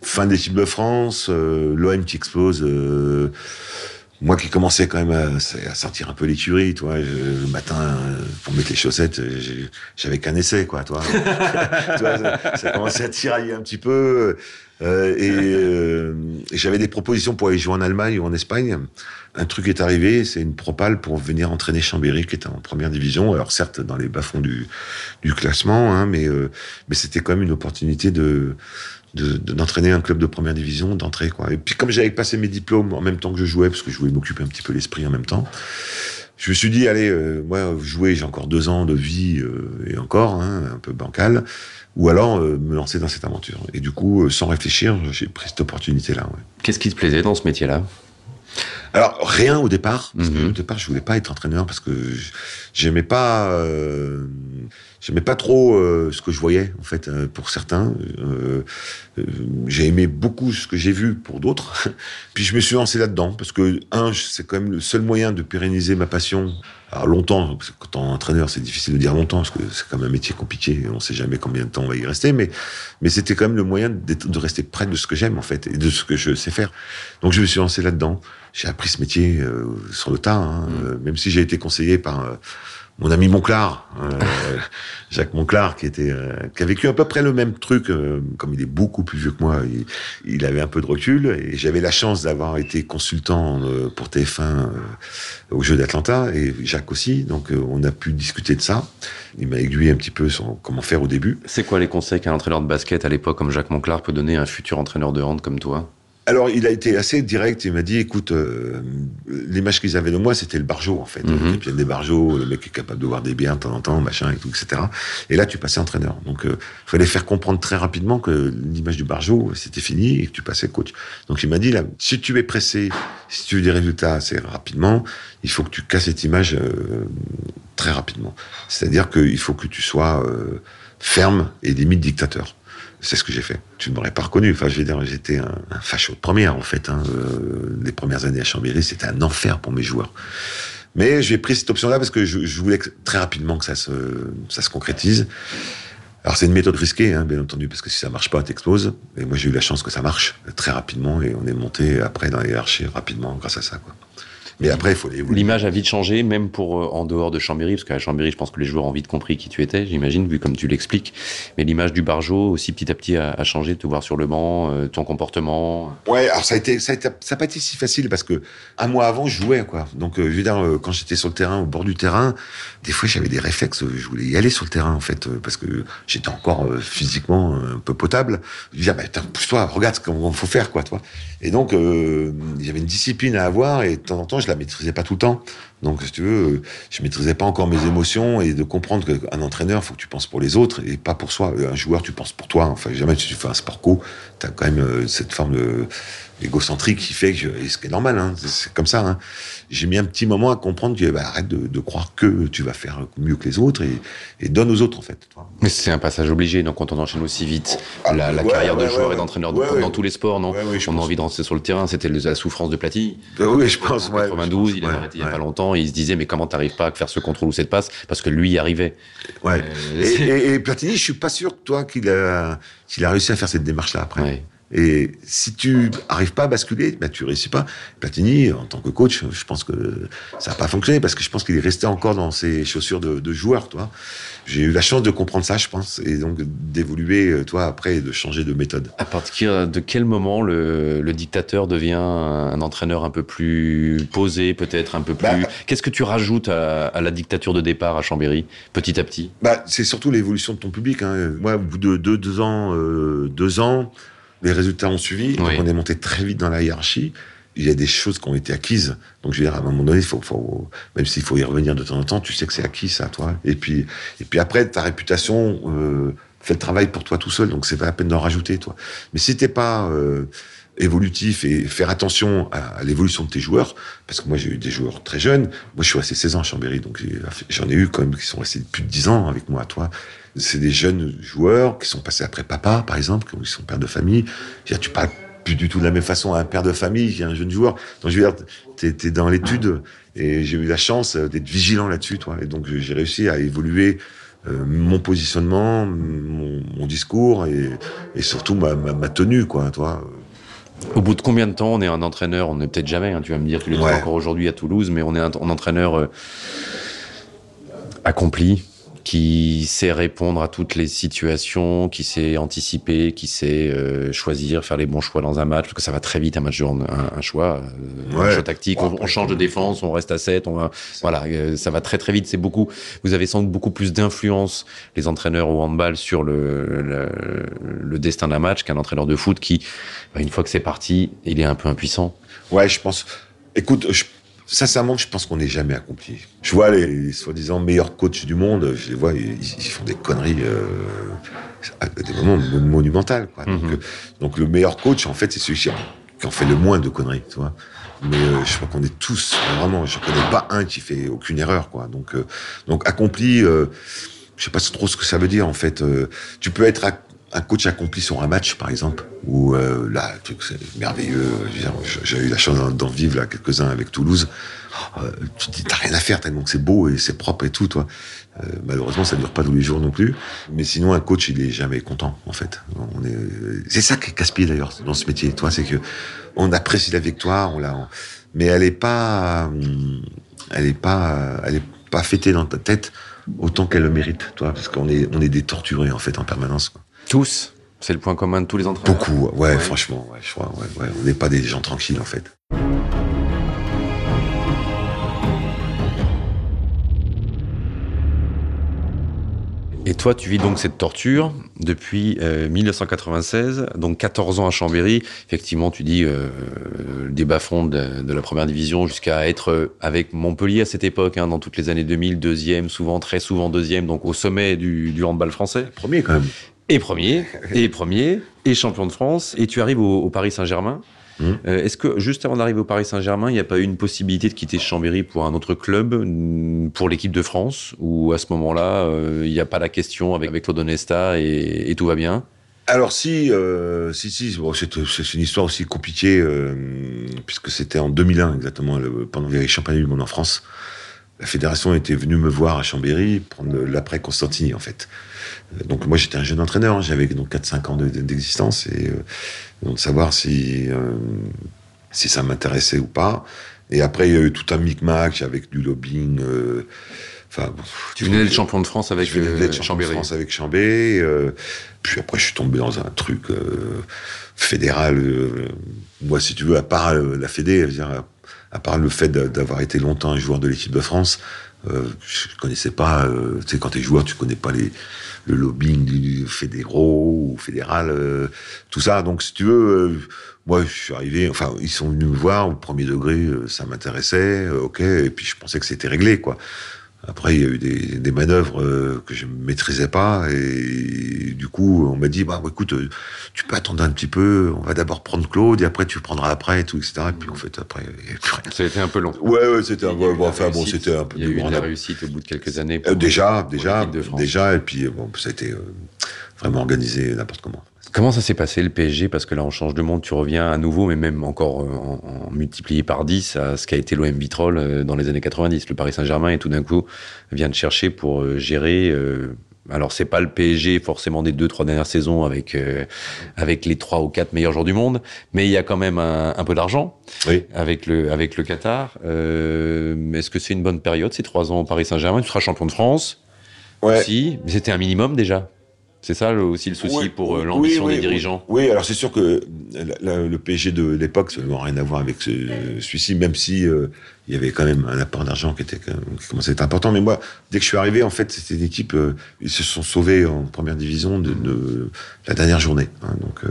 Fin des types de France, euh, l'OM qui explose. Euh, moi qui commençais quand même à, sortir un peu l'écurie, toi, le matin pour mettre les chaussettes, j'avais qu'un essai, quoi, toi. [laughs] ça, ça, commençait à tirailler un petit peu. Euh, euh, et, j'avais des propositions pour aller jouer en Allemagne ou en Espagne. Un truc est arrivé, c'est une propale pour venir entraîner Chambéry, qui était en première division. Alors certes, dans les bas-fonds du, classement, hein, mais, euh, mais c'était quand même une opportunité de d'entraîner un club de première division, d'entrer quoi. Et puis comme j'avais passé mes diplômes en même temps que je jouais, parce que je voulais m'occuper un petit peu l'esprit en même temps, je me suis dit, allez, euh, moi, jouer, j'ai encore deux ans de vie et encore, hein, un peu bancal, ou alors me lancer dans cette aventure. Et du coup, sans réfléchir, j'ai pris cette opportunité-là. Qu'est-ce qui te plaisait dans ce métier-là? Alors rien au départ. Parce que, Mhm. au départ, je voulais pas être entraîneur parce que j'aimais pas, euh, j'aimais pas trop euh, ce que je voyais en fait euh, pour certains. Euh, euh, j'ai aimé beaucoup ce que j'ai vu pour d'autres. [laughs] Puis je me suis lancé là-dedans parce que un, c'est quand même le seul moyen de pérenniser ma passion. Alors longtemps, parce que quand on est entraîneur, c'est difficile de dire longtemps parce que c'est quand même un métier compliqué. On sait jamais combien de temps on va y rester, mais mais c'était quand même le moyen de rester près de ce que j'aime en fait et de ce que je sais faire. Donc je me suis lancé là-dedans. J'ai appris ce métier euh, sur le tas, hein, euh, même si j'ai été conseillé par euh, mon ami Monclar, euh, [laughs] Jacques Monclar, qui était, euh, qui a vécu à peu près le même truc. euh, comme il est beaucoup plus vieux que moi, il, il avait un peu de recul et j'avais la chance d'avoir été consultant euh, pour TF1 euh, au Jeu d'Atlanta et Jacques aussi. Donc euh, on a pu discuter de ça. Il m'a aiguillé un petit peu sur comment faire au début. C'est quoi les conseils qu'un entraîneur de basket à l'époque comme Jacques Monclar peut donner à un futur entraîneur de hand comme toi? Alors, il a été assez direct. Il m'a dit, écoute, euh, l'image qu'ils avaient de moi, c'était le barjo, en fait. Mhm. Et puis, des barjots, le mec qui est capable de voir des biens de temps en temps, machin, et tout, etc. Et là, tu passais entraîneur. Donc, il fallait faire comprendre très rapidement que l'image du barjo, c'était fini et que tu passais coach. Donc, il m'a dit, là, si tu es pressé, si tu veux des résultats assez rapidement, il faut que tu casses cette image euh, très rapidement. C'est-à-dire qu'il faut que tu sois euh, ferme et limite dictateur. C'est ce que j'ai fait. Tu ne m'aurais pas reconnu. Enfin, je dire, j'étais un, un facho de première, en fait. Hein. Euh, les premières années à Chambéry, c'était un enfer pour mes joueurs. Mais j'ai pris cette option-là parce que je, voulais très rapidement que ça se, ça se concrétise. Alors, c'est une méthode risquée, hein, bien entendu, parce que si ça marche pas, t'exploses. Et moi, j'ai eu la chance que ça marche très rapidement et on est monté après dans les hiérarchies rapidement grâce à ça. Mais après, il faut les L'image a vite changé, même pour euh, en dehors de Chambéry, parce qu'à Chambéry, je pense que les joueurs ont vite compris qui tu étais, j'imagine, vu comme tu l'expliques. Mais l'image du Barjo aussi petit à petit a, a, changé, te voir sur le banc, euh, ton comportement. Ouais, alors ça a été, ça a été, ça n'a pas été si facile parce que un mois avant, je jouais quoi. Donc, euh, je veux dire, euh, quand j'étais sur le terrain, au bord du terrain, des fois, j'avais des réflexes. Je voulais y aller sur le terrain en fait, euh, parce que j'étais encore euh, physiquement un peu potable. Je disais, bah, pousse-toi, regarde ce qu'il faut faire quoi, toi. Et donc, euh, il y avait une discipline à avoir et de temps en temps, je la maîtrisais pas tout le temps. Donc, si tu veux, je maîtrisais pas encore mes émotions et de comprendre qu'un entraîneur, faut que tu penses pour les autres et pas pour soi. Un joueur, tu penses pour toi. Enfin, jamais tu fais un sport co, t'as quand même euh, cette forme de égocentrique qui fait que, et ce qui est normal, hein, c'est comme ça. Hein. J'ai mis un petit moment à comprendre que bah, arrête de, de, croire que tu vas faire mieux que les autres et, et donne aux autres en fait. Mais c'est un passage obligé. Donc quand on enchaîne aussi vite ah, la, la ouais, carrière ouais, de joueur ouais, et d'entraîneur dans tous les sports, non On pense. a envie de rentrer sur le terrain. C'était la souffrance de Platini. oui, je pense. En 92, il a arrêté il y a pas longtemps. Et il se disait mais comment t'arrives pas à faire ce contrôle ou cette passe? Parce que lui y arrivait. Ouais. Euh, et, [laughs] et, et, Platini, je suis pas sûr toi qu'il a qu'il a réussi à faire cette démarche là après. Et si tu arrives pas à basculer, bah tu réussis pas. Platini, en tant que coach, je pense que ça n'a pas fonctionné parce que je pense qu'il est resté encore dans ses chaussures de, de joueur, toi. J'ai eu la chance de comprendre ça, je pense, et donc d'évoluer, toi, après, et de changer de méthode. À partir de quel moment le, le dictateur devient un entraîneur un peu plus posé, peut-être un peu plus. Bah, Qu'est-ce que tu rajoutes à, à, la dictature de départ à Chambéry, petit à petit? Bah, C'est surtout l'évolution de ton public. Hein. Moi, au bout de deux, deux ans, euh, deux ans, les résultats ont suivi. Donc on est monté très vite dans la hiérarchie. Il y a des choses qui ont été acquises. Donc je veux dire, à un moment donné, il faut, faut même s'il faut y revenir de temps en temps, tu sais que c'est acquis ça, toi. Et puis, et puis après, ta réputation euh, fait le travail pour toi tout seul. Donc c'est pas la peine d'en rajouter, toi. Mais si t'es pas euh, évolutif et faire attention à, l'évolution de tes joueurs, parce que moi j'ai eu des joueurs très jeunes. Moi je suis resté 16 ans à Chambéry, donc j'en ai eu quand même qui sont restés plus de 10 ans avec moi, toi c'est des jeunes joueurs qui sont passés après papa, par exemple, qui sont pères de famille. Dire, tu parles plus du tout de la même façon à un père de famille qu'à un jeune joueur. Donc, je veux dire, t'es, es dans l'étude et j'ai eu la chance d'être vigilant là-dessus, toi. Et donc, j'ai réussi à évoluer euh, mon positionnement, mon, discours et, surtout ma, ma, tenue, quoi, toi. Au bout de combien de temps on est un entraîneur On n'est peut-être jamais, hein, tu vas me dire, tu l'es ouais. encore aujourd'hui à Toulouse, mais on est un, un entraîneur euh, accompli, qui sait répondre à toutes les situations, qui sait anticiper, qui sait euh, choisir, faire les bons choix dans un match, parce que ça va très vite un match de un, un choix, euh, ouais. un choix tactique, on, on, change de défense, on reste à 7, on va, voilà, euh, ça va très très vite. C'est beaucoup. Vous avez sans doute beaucoup plus d'influence les entraîneurs au handball sur le, le, le destin d'un match qu'un entraîneur de foot qui, une fois que c'est parti, il est un peu impuissant. Ouais, je pense. Écoute, je sincèrement, je pense qu'on n'est jamais accompli. Je vois les, soi-disant meilleurs coachs du monde, je les vois, ils, font des conneries, euh, des moments monumentaux. Quoi. donc, mhm. euh, donc, le meilleur coach, en fait, c'est celui qui en fait le moins de conneries, tu vois. Mais euh, je crois qu'on est tous vraiment. Je connais pas un qui fait aucune erreur, quoi. Donc, euh, donc accompli. Je sais pas trop ce que ça veut dire en fait. tu peux être un coach accompli sur un match, par exemple, où euh, là, truc c'est merveilleux. J'ai eu la chance d'en vivre là quelques-uns avec Toulouse. Euh, tu te dis, t'as rien à faire que c'est beau et c'est propre et tout, toi. Euh, malheureusement, ça ne dure pas tous les jours non plus. Mais sinon, un coach, il est jamais content, en fait. Est, c'est ça qui est casse-pied d'ailleurs dans ce métier. Toi, c'est que on apprécie la victoire, on la, mais elle est pas, elle est pas, elle est pas fêtée dans ta tête autant qu'elle le mérite, toi, parce qu'on est, on est des torturés en fait en permanence. Quoi. Tous C'est le point commun de tous les entraîneurs Beaucoup, ouais, franchement, ouais, je crois, ouais, on n'est pas des gens tranquilles en fait. Et toi, tu vis donc cette torture depuis 1996, euh, donc 14 ans à Chambéry. Effectivement, tu dis euh, des bas-fonds de, la première division jusqu'à être avec Montpellier à cette époque, hein, dans toutes les années 2000, deuxième, souvent très souvent deuxième, donc au sommet du, du handball français. Premier quand même. Et premier, et premier, et champion de France. Et tu arrives au, Paris Saint-Germain. Mmh. Euh, est-ce que juste avant d'arriver au Paris Saint-Germain, il n'y a pas eu une possibilité de quitter Chambéry pour un autre club, mmh, pour l'équipe de France, ou à ce moment-là, euh, il n'y a pas la question avec, avec Claude Onesta et, tout va bien? Alors si, euh, si, si, bon, c'est, une histoire aussi compliquée puisque c'était en 2001 exactement, pendant les championnats du monde en France. La fédération était venue me voir à Chambéry prendre l'après Constantini en fait. Donc moi j'étais un jeune entraîneur, hein. j'avais donc 4-5 ans d'existence et euh, donc savoir si euh, si ça m'intéressait ou pas. Et après il y a eu tout un micmac avec du lobbying. Euh, tu venais d'être champion de France avec Chambéry. France avec Chambéry. puis après je suis tombé dans un truc fédéral. moi si tu veux à part la Fédé, dire, à part le fait d'avoir été longtemps un joueur de l'équipe de France, euh, je connaissais pas. Euh, tu sais, quand t'es joueur, tu connais pas les, le lobbying du fédéraux ou fédéral, euh, tout ça. Donc, si tu veux, euh, moi, je suis arrivé. Enfin, ils sont venus me voir au premier degré, ça m'intéressait, ok. Et puis, je pensais que c'était réglé, quoi. Après, il y a eu des, des manœuvres euh, que je ne maîtrisais pas. Et du coup, on m'a dit, bah, écoute, euh, tu peux attendre un petit peu. On va d'abord prendre Claude et après, tu prendras après et tout, etc. Et puis, en fait, après, Ça a été un peu long. Ouais, ouais, c'était un, bon, enfin, bon, c'était un peu. Il y a eu une réussite au bout de quelques années. Euh, déjà, déjà, déjà. Et puis, bon, ça a été vraiment organisé n'importe comment. Comment ça s'est passé le PSG Parce que là, on change de monde, tu reviens à nouveau, mais même encore euh, en, multiplié par 10 à ce qu'a été l'OM Vitrolles euh, dans les années 90. Le Paris Saint-Germain, et tout d'un coup, vient de chercher pour euh, gérer. alors, c'est pas le PSG forcément des deux, trois dernières saisons avec, avec les trois ou quatre meilleurs joueurs du monde, mais il y a quand même un, peu d'argent avec, le, avec le Qatar. Est-ce que c'est une bonne période, ces trois ans au Paris Saint-Germain? Tu seras champion de France Ouais. Si, mais c'était un minimum déjà. C'est ça aussi le souci pour euh, l'ambition des dirigeants? Oui, alors c'est sûr que le PSG de l'époque, ça n'a rien à voir avec celui-ci, même si euh, il y avait quand même un apport d'argent qui, était, qui commençait à être important. Mais moi, dès que je suis arrivé, en fait, c'était une équipe, euh, ils se sont sauvés en première division de, la dernière journée. Hein. donc,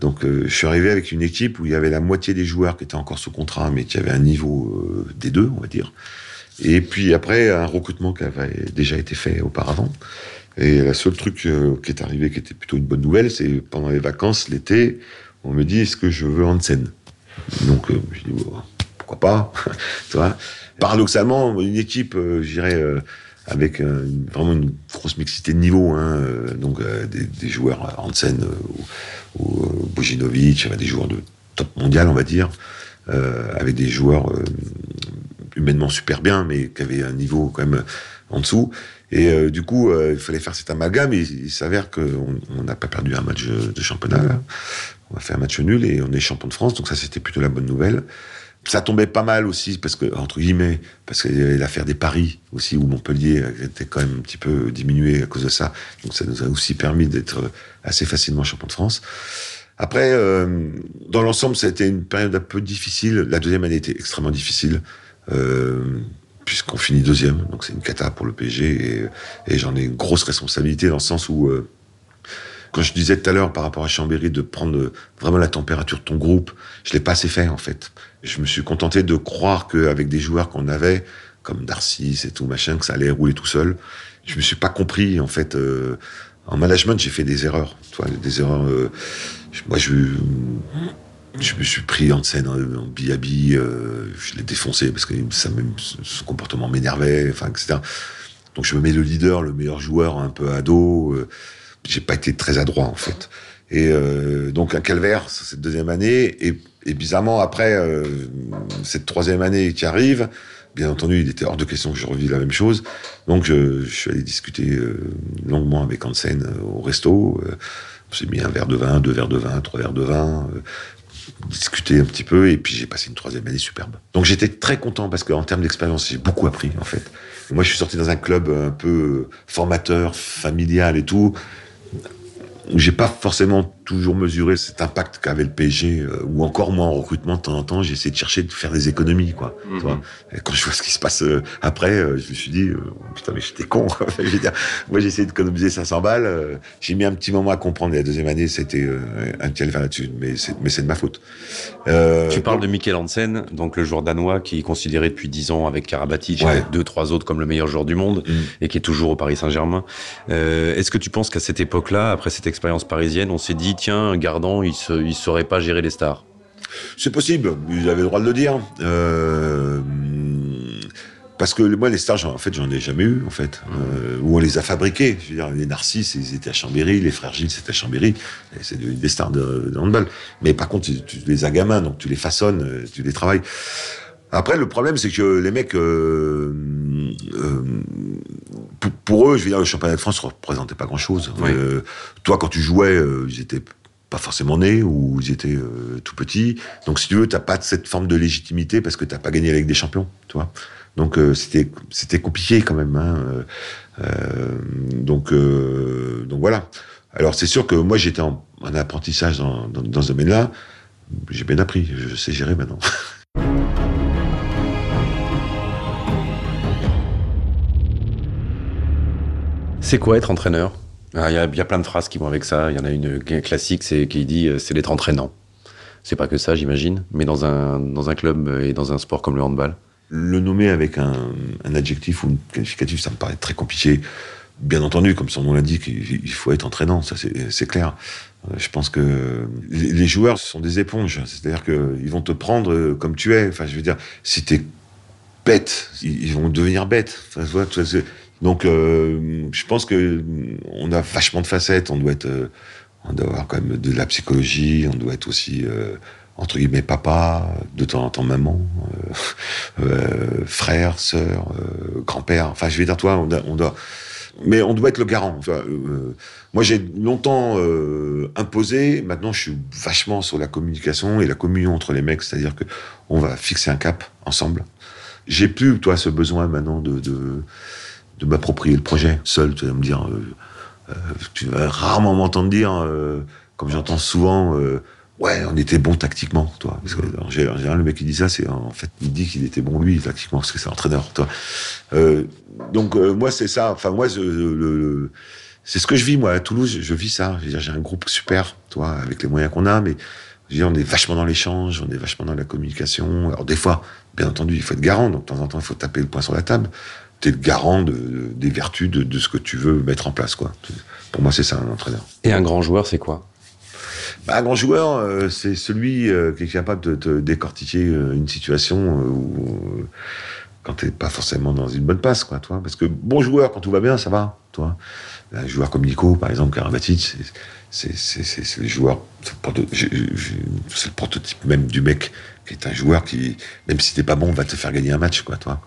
donc je suis arrivé avec une équipe où il y avait la moitié des joueurs qui étaient encore sous contrat, mais qui avaient un niveau des deux, on va dire. Et puis après, un recrutement qui avait déjà été fait auparavant. Et le seul truc euh, qui est arrivé, qui était plutôt une bonne nouvelle, c'est pendant les vacances, l'été, on me dit est-ce que je veux Hansen? Donc euh, je dis pourquoi pas [laughs] tu vois Paradoxalement, une équipe, euh, dirais, avec vraiment une grosse mixité de niveau, hein, donc des, joueurs Hansen ou, ou Bojinovic, des joueurs de top mondial, on va dire, avec des joueurs humainement super bien, mais qui avaient un niveau quand même en dessous. Et euh, du coup, euh, il fallait faire cet amalgame. Et il, s'avère qu'on n'a pas perdu un match de championnat. On a fait un match nul et on est champion de France. Donc ça, c'était plutôt la bonne nouvelle. Ça tombait pas mal aussi parce que entre guillemets, parce qu'il y avait l'affaire des paris aussi où Montpellier était quand même un petit peu diminué à cause de ça. Donc ça nous a aussi permis d'être assez facilement champion de France. Après, euh, dans l'ensemble, ça a été une période un peu difficile. La deuxième année était extrêmement difficile. Euh, puisqu'on finit deuxième, donc c'est une cata pour le PSG, et, j'en ai une grosse responsabilité dans le sens où euh, Quand je disais tout à l'heure par rapport à Chambéry de prendre vraiment la température de ton groupe, je l'ai pas assez fait en fait. Je me suis contenté de croire qu'avec des joueurs qu'on avait, comme Darcy et tout machin, que ça allait rouler tout seul. Je me suis pas compris en fait. Euh, en management, j'ai fait des erreurs. Toi, des erreurs. Euh, moi, je je me suis pris en scène en, billabi, euh, je l'ai défoncé parce que son comportement m'énervait, enfin, etc. Donc je me mets le leader, le meilleur joueur, un peu ado. Euh, j'ai pas été très adroit en fait. Et euh, donc un calvaire cette deuxième année. Et, bizarrement après euh, cette troisième année qui arrive, bien entendu, il était hors de question que je revis la même chose. Donc je, je suis allé discuter euh, longuement avec Hansen euh, au resto. J'ai mis un verre de vin, deux verres de vin, trois verres de vin discuter un petit peu et puis j'ai passé une troisième année superbe. Donc j'étais très content parce qu'en termes d'expérience, j'ai beaucoup appris en fait. moi, je suis sorti dans un club un peu formateur, familial et tout j'ai pas forcément toujours mesuré cet impact qu'avait le PSG, euh, ou encore moi en recrutement de temps en temps, j'ai essayé de chercher de faire des économies, quoi. Tu vois et quand je vois ce qui se passe euh, après, euh, je me suis dit, putain, mais j'étais con. [laughs] je veux dire, moi j'ai essayé d'économiser 500 balles. j'ai mis un petit moment à comprendre. la deuxième année, c'était un petit élevage là-dessus, mais c'est, mais c'est de ma faute. tu parles de Michael Hansen, donc le joueur danois qui est considéré depuis 10 ans avec Karabatic, ouais. deux, trois autres comme le meilleur joueur du monde, mm. et qui est toujours au Paris Saint-Germain. est-ce que tu penses qu'à cette époque-là, après cette expérience parisienne, on s'est dit, tiens, Gardant, il ne saurait pas gérer les stars C'est possible, il avait le droit de le dire. Euh, parce que moi, les stars, en fait, j'en ai jamais eu, en fait. Euh, où on les a fabriqués. Je veux dire, les Narcisses, ils étaient à Chambéry, les frères Gilles, c'était à Chambéry. C'est des stars de, handball. Mais par contre, tu, les as gamins, donc tu les façonnes, euh, tu les travailles. Après, le problème, c'est que les mecs, euh, euh, pour, eux, je veux dire, le championnat de France ne représentait pas grand-chose. Euh, toi, quand tu jouais, euh, ils étaient pas forcément nés ou ils étaient tout petits. Donc, si tu veux, t'as pas cette forme de légitimité parce que t'as pas gagné avec des champions, toi. Donc, c'était c'était compliqué quand même. Hein. donc, donc voilà. Alors, c'est sûr que moi, j'étais en, apprentissage dans, dans, dans ce domaine-là. J'ai bien appris. Je sais gérer maintenant. [laughs] C'est quoi être entraîneur? Ah, Il y, a plein de phrases qui vont avec ça. Il y en a une classique, c'est qui dit euh, c'est d'être entraînant. C'est pas que ça, j'imagine, mais dans un dans un club et dans un sport comme le handball. Le nommer avec un, adjectif ou un qualificatif, ça me paraît très compliqué. Bien entendu, comme son nom l'indique, il faut être entraînant, ça c'est clair. Euh, je pense que les joueurs sont des éponges, c'est-à-dire qu'ils vont te prendre euh, comme tu es. Enfin, je veux dire, si t'es bête, ils vont devenir bêtes. Enfin, donc, euh, je pense que on a vachement de facettes. On doit être, euh, on doit avoir quand même de la psychologie. On doit être aussi euh, entre guillemets papa, de temps en temps maman, [laughs] frère, sœur, grand-père. Enfin, je vais dire toi, on, on, doit, mais on doit être le garant. moi, j'ai longtemps imposé. Maintenant, je suis vachement sur la communication et la communion entre les mecs. C'est-à-dire que on va fixer un cap ensemble. J'ai plus, toi, ce besoin maintenant de, de de m'approprier le projet seul. Tu vas me dire, euh, euh, tu vas rarement m'entendre dire, euh, comme j'entends souvent, ouais, on était bon tactiquement, toi. Parce que, en général, le mec qui dit ça, c'est en fait, il dit qu'il était bon lui tactiquement parce que c'est entraîneur, toi. donc moi, c'est ça. Enfin moi, c'est ce que je vis moi à Toulouse. Je, vis ça. J'ai un groupe super, toi, avec les moyens qu'on a, mais on est vachement dans l'échange, on est vachement dans la communication. Alors des fois, bien entendu, il faut être garant. Donc de temps en temps, il faut taper le poing sur la table t'es le garant de, des vertus de, de, ce que tu veux mettre en place. Quoi. Pour moi, c'est ça un entraîneur. Et un grand joueur, c'est quoi? Bah, Un grand joueur, euh, c'est celui euh, qui est capable de te décortiquer euh, une situation où, quand t'es pas forcément dans une bonne passe, quoi, toi. Parce que bon joueur, quand tout va bien, ça va, toi. Un joueur comme Nico, par exemple, Karabatic, c'est c'est le joueur, c'est le prototype même du mec qui est un joueur qui, même si t'es pas bon, va te faire gagner un match, quoi, toi.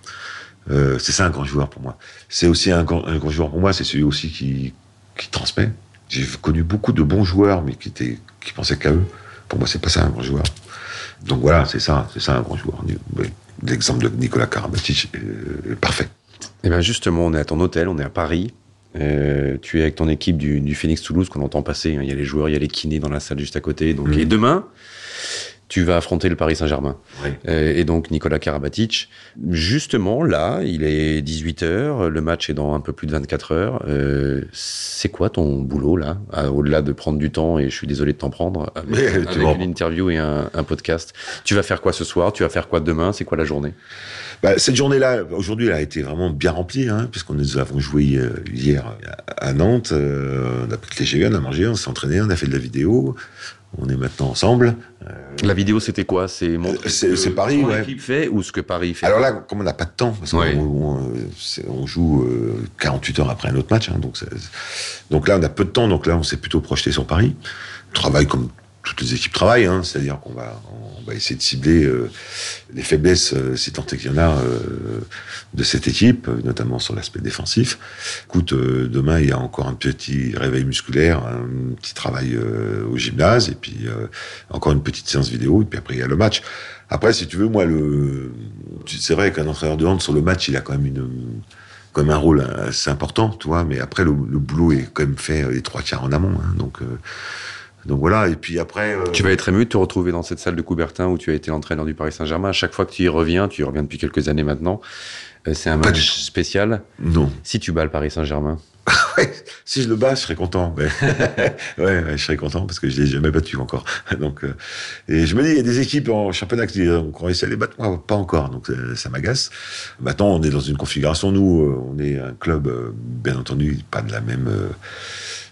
Euh, c'est ça un grand joueur pour moi. C'est aussi un grand, un grand, joueur pour moi, c'est celui aussi qui, qui transmet. J'ai connu beaucoup de bons joueurs, mais qui étaient, qui pensaient qu'à eux. Pour moi, c'est pas ça un grand joueur. Donc voilà, c'est ça, c'est ça un grand joueur. L'exemple de Nicolas Karabatic est, parfait. Et eh bien justement, on est à ton hôtel, on est à Paris. Euh, tu es avec ton équipe du, du Phoenix Toulouse qu'on entend passer. Il y a les joueurs, il y a les kinés dans la salle juste à côté. Donc, mmh. et demain, tu vas affronter le Paris Saint-Germain. Euh, et donc Nicolas Karabatic. Justement, là, il est 18h, le match est dans un peu plus de 24 heures. Euh, c'est quoi ton boulot, là? Au-delà de prendre du temps, et je suis désolé de t'en prendre, avec, une interview et un, podcast. Tu vas faire quoi ce soir? Tu vas faire quoi demain? C'est quoi la journée? Bah, cette journée-là, aujourd'hui, elle a été vraiment bien remplie, hein, puisqu'on nous avons joué euh, hier à Nantes. on a pris le TGV, on a mangé, on s'est entraîné, on a fait de la vidéo. On est maintenant ensemble. Euh, la vidéo, c'était quoi? C'est c'est Paris, ouais. L'équipe fait ou ce que Paris fait? Alors là, comme on n'a pas de temps, parce on, joue 48 euh, heures après un autre match, hein, donc donc là on a peu de temps, donc là on s'est plutôt projeté sur Paris. On travaille comme toutes les équipes travaillent, hein, c'est-à-dire qu'on va, on va essayer de cibler euh, les faiblesses, euh, si tant est qu'il y en a, euh, de cette équipe, notamment sur l'aspect défensif. Écoute, demain, il y a encore un petit réveil musculaire, un petit travail au gymnase, et puis encore une petite séance vidéo, et puis après, il y a le match. Après, si tu veux, moi, le, c'est vrai qu'un entraîneur de hand, sur le match, il a quand même une, comme un rôle assez important, tu vois, mais après, le, boulot est quand même fait les trois quarts en amont, hein, donc, donc voilà, et puis après... Euh, tu vas être ému de te retrouver dans cette salle de Coubertin où tu as été l'entraîneur du Paris Saint-Germain. À chaque fois que tu y reviens, tu y reviens depuis quelques années maintenant, euh, c'est un match spécial. Non. Si tu bats le Paris Saint-Germain [laughs] si je le bats, je serais content. [laughs] ouais, je serais content parce que je l'ai jamais battu encore. [laughs] Donc, euh, et je me dis, il y a des équipes en championnat qui ont réussi à les battre, moi pas encore. Donc ça, m'agace. Maintenant, on est dans une configuration. Nous, on est un club, bien entendu, pas de la même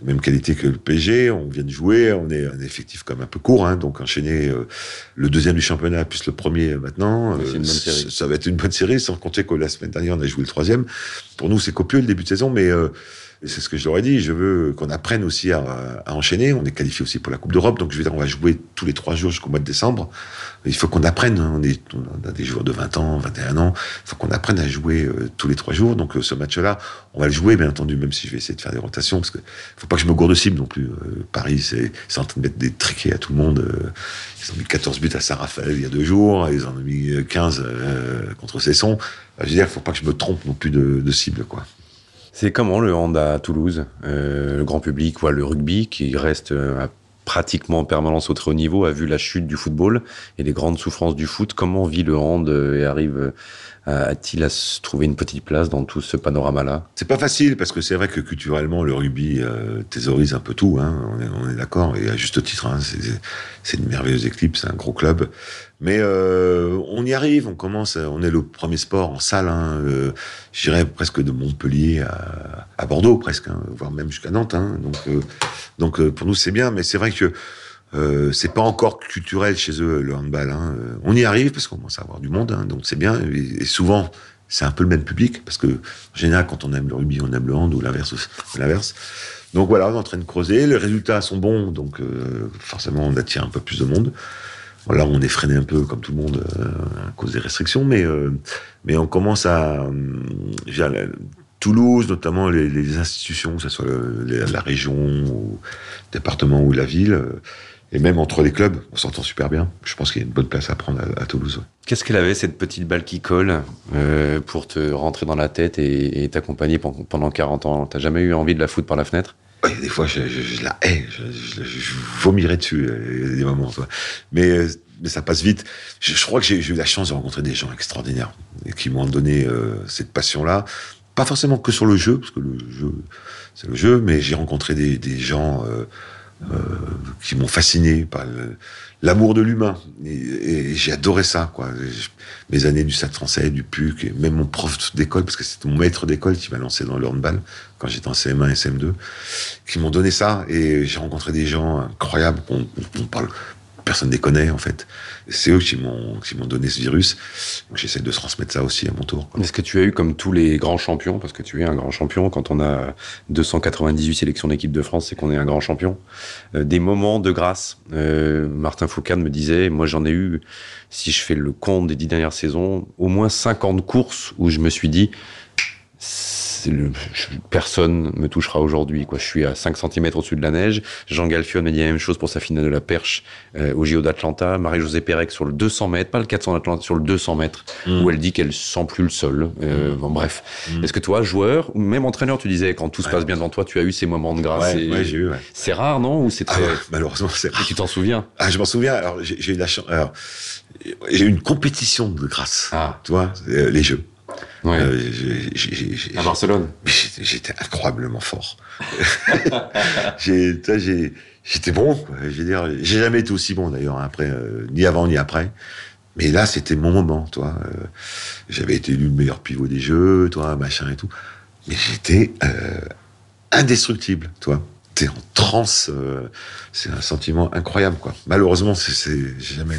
même qualité que le PSG. On vient de jouer, on est un effectif comme un peu court, hein, donc enchaîner euh, le deuxième du championnat plus le premier maintenant, euh, ça va être une bonne série, sans compter que la semaine dernière on a joué le troisième. Pour nous c'est copieux le début de saison, mais c'est ce que je leur ai dit. Je veux qu'on apprenne aussi à, à, enchaîner. On est qualifié aussi pour la Coupe d'Europe, donc je veux dire, on va jouer tous les trois jours jusqu'au mois de décembre. Il faut qu'on apprenne. Hein. On, est, on a des joueurs de 20 ans, 21 ans. Il faut qu'on apprenne à jouer euh, tous les trois jours. Donc euh, ce match-là, on va le jouer, bien entendu, même si je vais essayer de faire des rotations, parce que faut pas que je me gourde cible non plus. Euh, Paris, c'est en train de mettre des triquets à tout le monde. ils ont mis 14 buts à Saint-Raphaël il y a deux jours. Ils en ont mis 15 contre Cesson. je veux dire, faut pas que je me trompe non plus de, de cible, quoi. C'est comment le hand à Toulouse euh, Le grand public voit le rugby qui reste euh, pratiquement en permanence au très haut niveau, a vu la chute du football et les grandes souffrances du foot. Comment vit le hand euh, et arrive a-t-il à se trouver une petite place dans tout ce panorama-là? C'est pas facile parce que c'est vrai que culturellement le rugby euh, thésaurise un peu tout. Hein, on est, d'accord et à juste titre. Hein, c'est une merveilleuse équipe, c'est un gros club. Mais euh, on y arrive, on commence, on est le premier sport en salle. Hein, euh, je dirais presque de Montpellier à, à Bordeaux, presque, hein, voire même jusqu'à Nantes. Donc, euh, donc euh, pour nous c'est bien, mais c'est vrai que euh, c'est pas encore culturel chez eux le handball. Hein. Euh, on y arrive parce qu'on commence à avoir du monde, hein, donc c'est bien. Et, souvent, c'est un peu le même public parce que en général, quand on aime le rugby, on aime le hand ou l'inverse. L'inverse. Donc voilà, on est en train de creuser. Les résultats sont bons, donc euh, forcément, on attire un peu plus de monde. Là, on est freiné un peu, comme tout le monde, euh, à cause des restrictions, mais mais on commence à Toulouse, notamment les, les, institutions, que ce soit la région, ou le département ou la ville, et même entre les clubs, on s'entend super bien. Je pense qu'il y a une bonne place à prendre à, Toulouse. Qu'est-ce qu'elle avait, cette petite balle qui colle, euh, pour te rentrer dans la tête et, t'accompagner pendant 40 ans? T'as jamais eu envie de la foutre par la fenêtre? Des fois, je, la hais, je, vomirais dessus, il y a des moments. Toi. Mais, mais ça passe vite. Je, crois que j'ai eu la chance de rencontrer des gens extraordinaires et qui m'ont donné euh, cette passion-là. Pas forcément que sur le jeu, parce que le jeu, c'est le jeu, mais j'ai rencontré des, des gens... Euh, euh, qui m'ont fasciné par l'amour de l'humain. Et, j'ai adoré ça, quoi. Mes années du Stade français, du PUC, et même mon prof d'école, parce que c'était mon maître d'école qui m'a lancé dans le quand j'étais en CM1 et CM2, qui m'ont donné ça. Et j'ai rencontré des gens incroyables. On parle personne ne les connaît en fait. C'est eux qui m'ont donné ce virus. J'essaie de transmettre ça aussi à mon tour. Est-ce que tu as eu comme tous les grands champions, parce que tu es un grand champion, quand on a 298 sélections d'équipe de France, c'est qu'on est un grand champion, euh, des moments de grâce. Euh, Martin Foucault me disait, moi j'en ai eu, si je fais le compte des dix dernières saisons, au moins 50 courses où je me suis dit, le, personne me touchera aujourd'hui. Quoi. Je suis à 5 cm au-dessus de la neige. Jean Galfion m'a dit la même chose pour sa finale de la perche euh, au JO d'Atlanta. Marie-Josée Pérec sur le 200 mètres, pas le 400 d'Atlanta, sur le 200 mètres, mm. où elle dit qu'elle sent plus le sol. Euh, mm. bon, bref. Mm. Est-ce que toi, joueur, ou même entraîneur, tu disais, quand tout se passe bien devant toi, tu as eu ces moments de grâce? Ouais, j'ai eu, C'est rare, non? Ou c'est ah très... malheureusement, c'est rare. tu t'en souviens? Ah, je m'en souviens. Alors, j'ai eu la chance... Alors, j'ai eu une compétition de grâce. Ah. Tu vois, euh, les Jeux. Ouais. Euh, à Barcelone. J'étais incroyablement fort. [laughs] J'étais bon. J'ai jamais été aussi bon d'ailleurs hein, après, euh, ni avant ni après. Mais là, c'était mon moment, toi. Euh, J'avais été élu le meilleur pivot des jeux, toi, machin et tout. Mais j'étais indestructible, toi. T'es en transe. C'est un sentiment incroyable, quoi. Malheureusement, c'est jamais.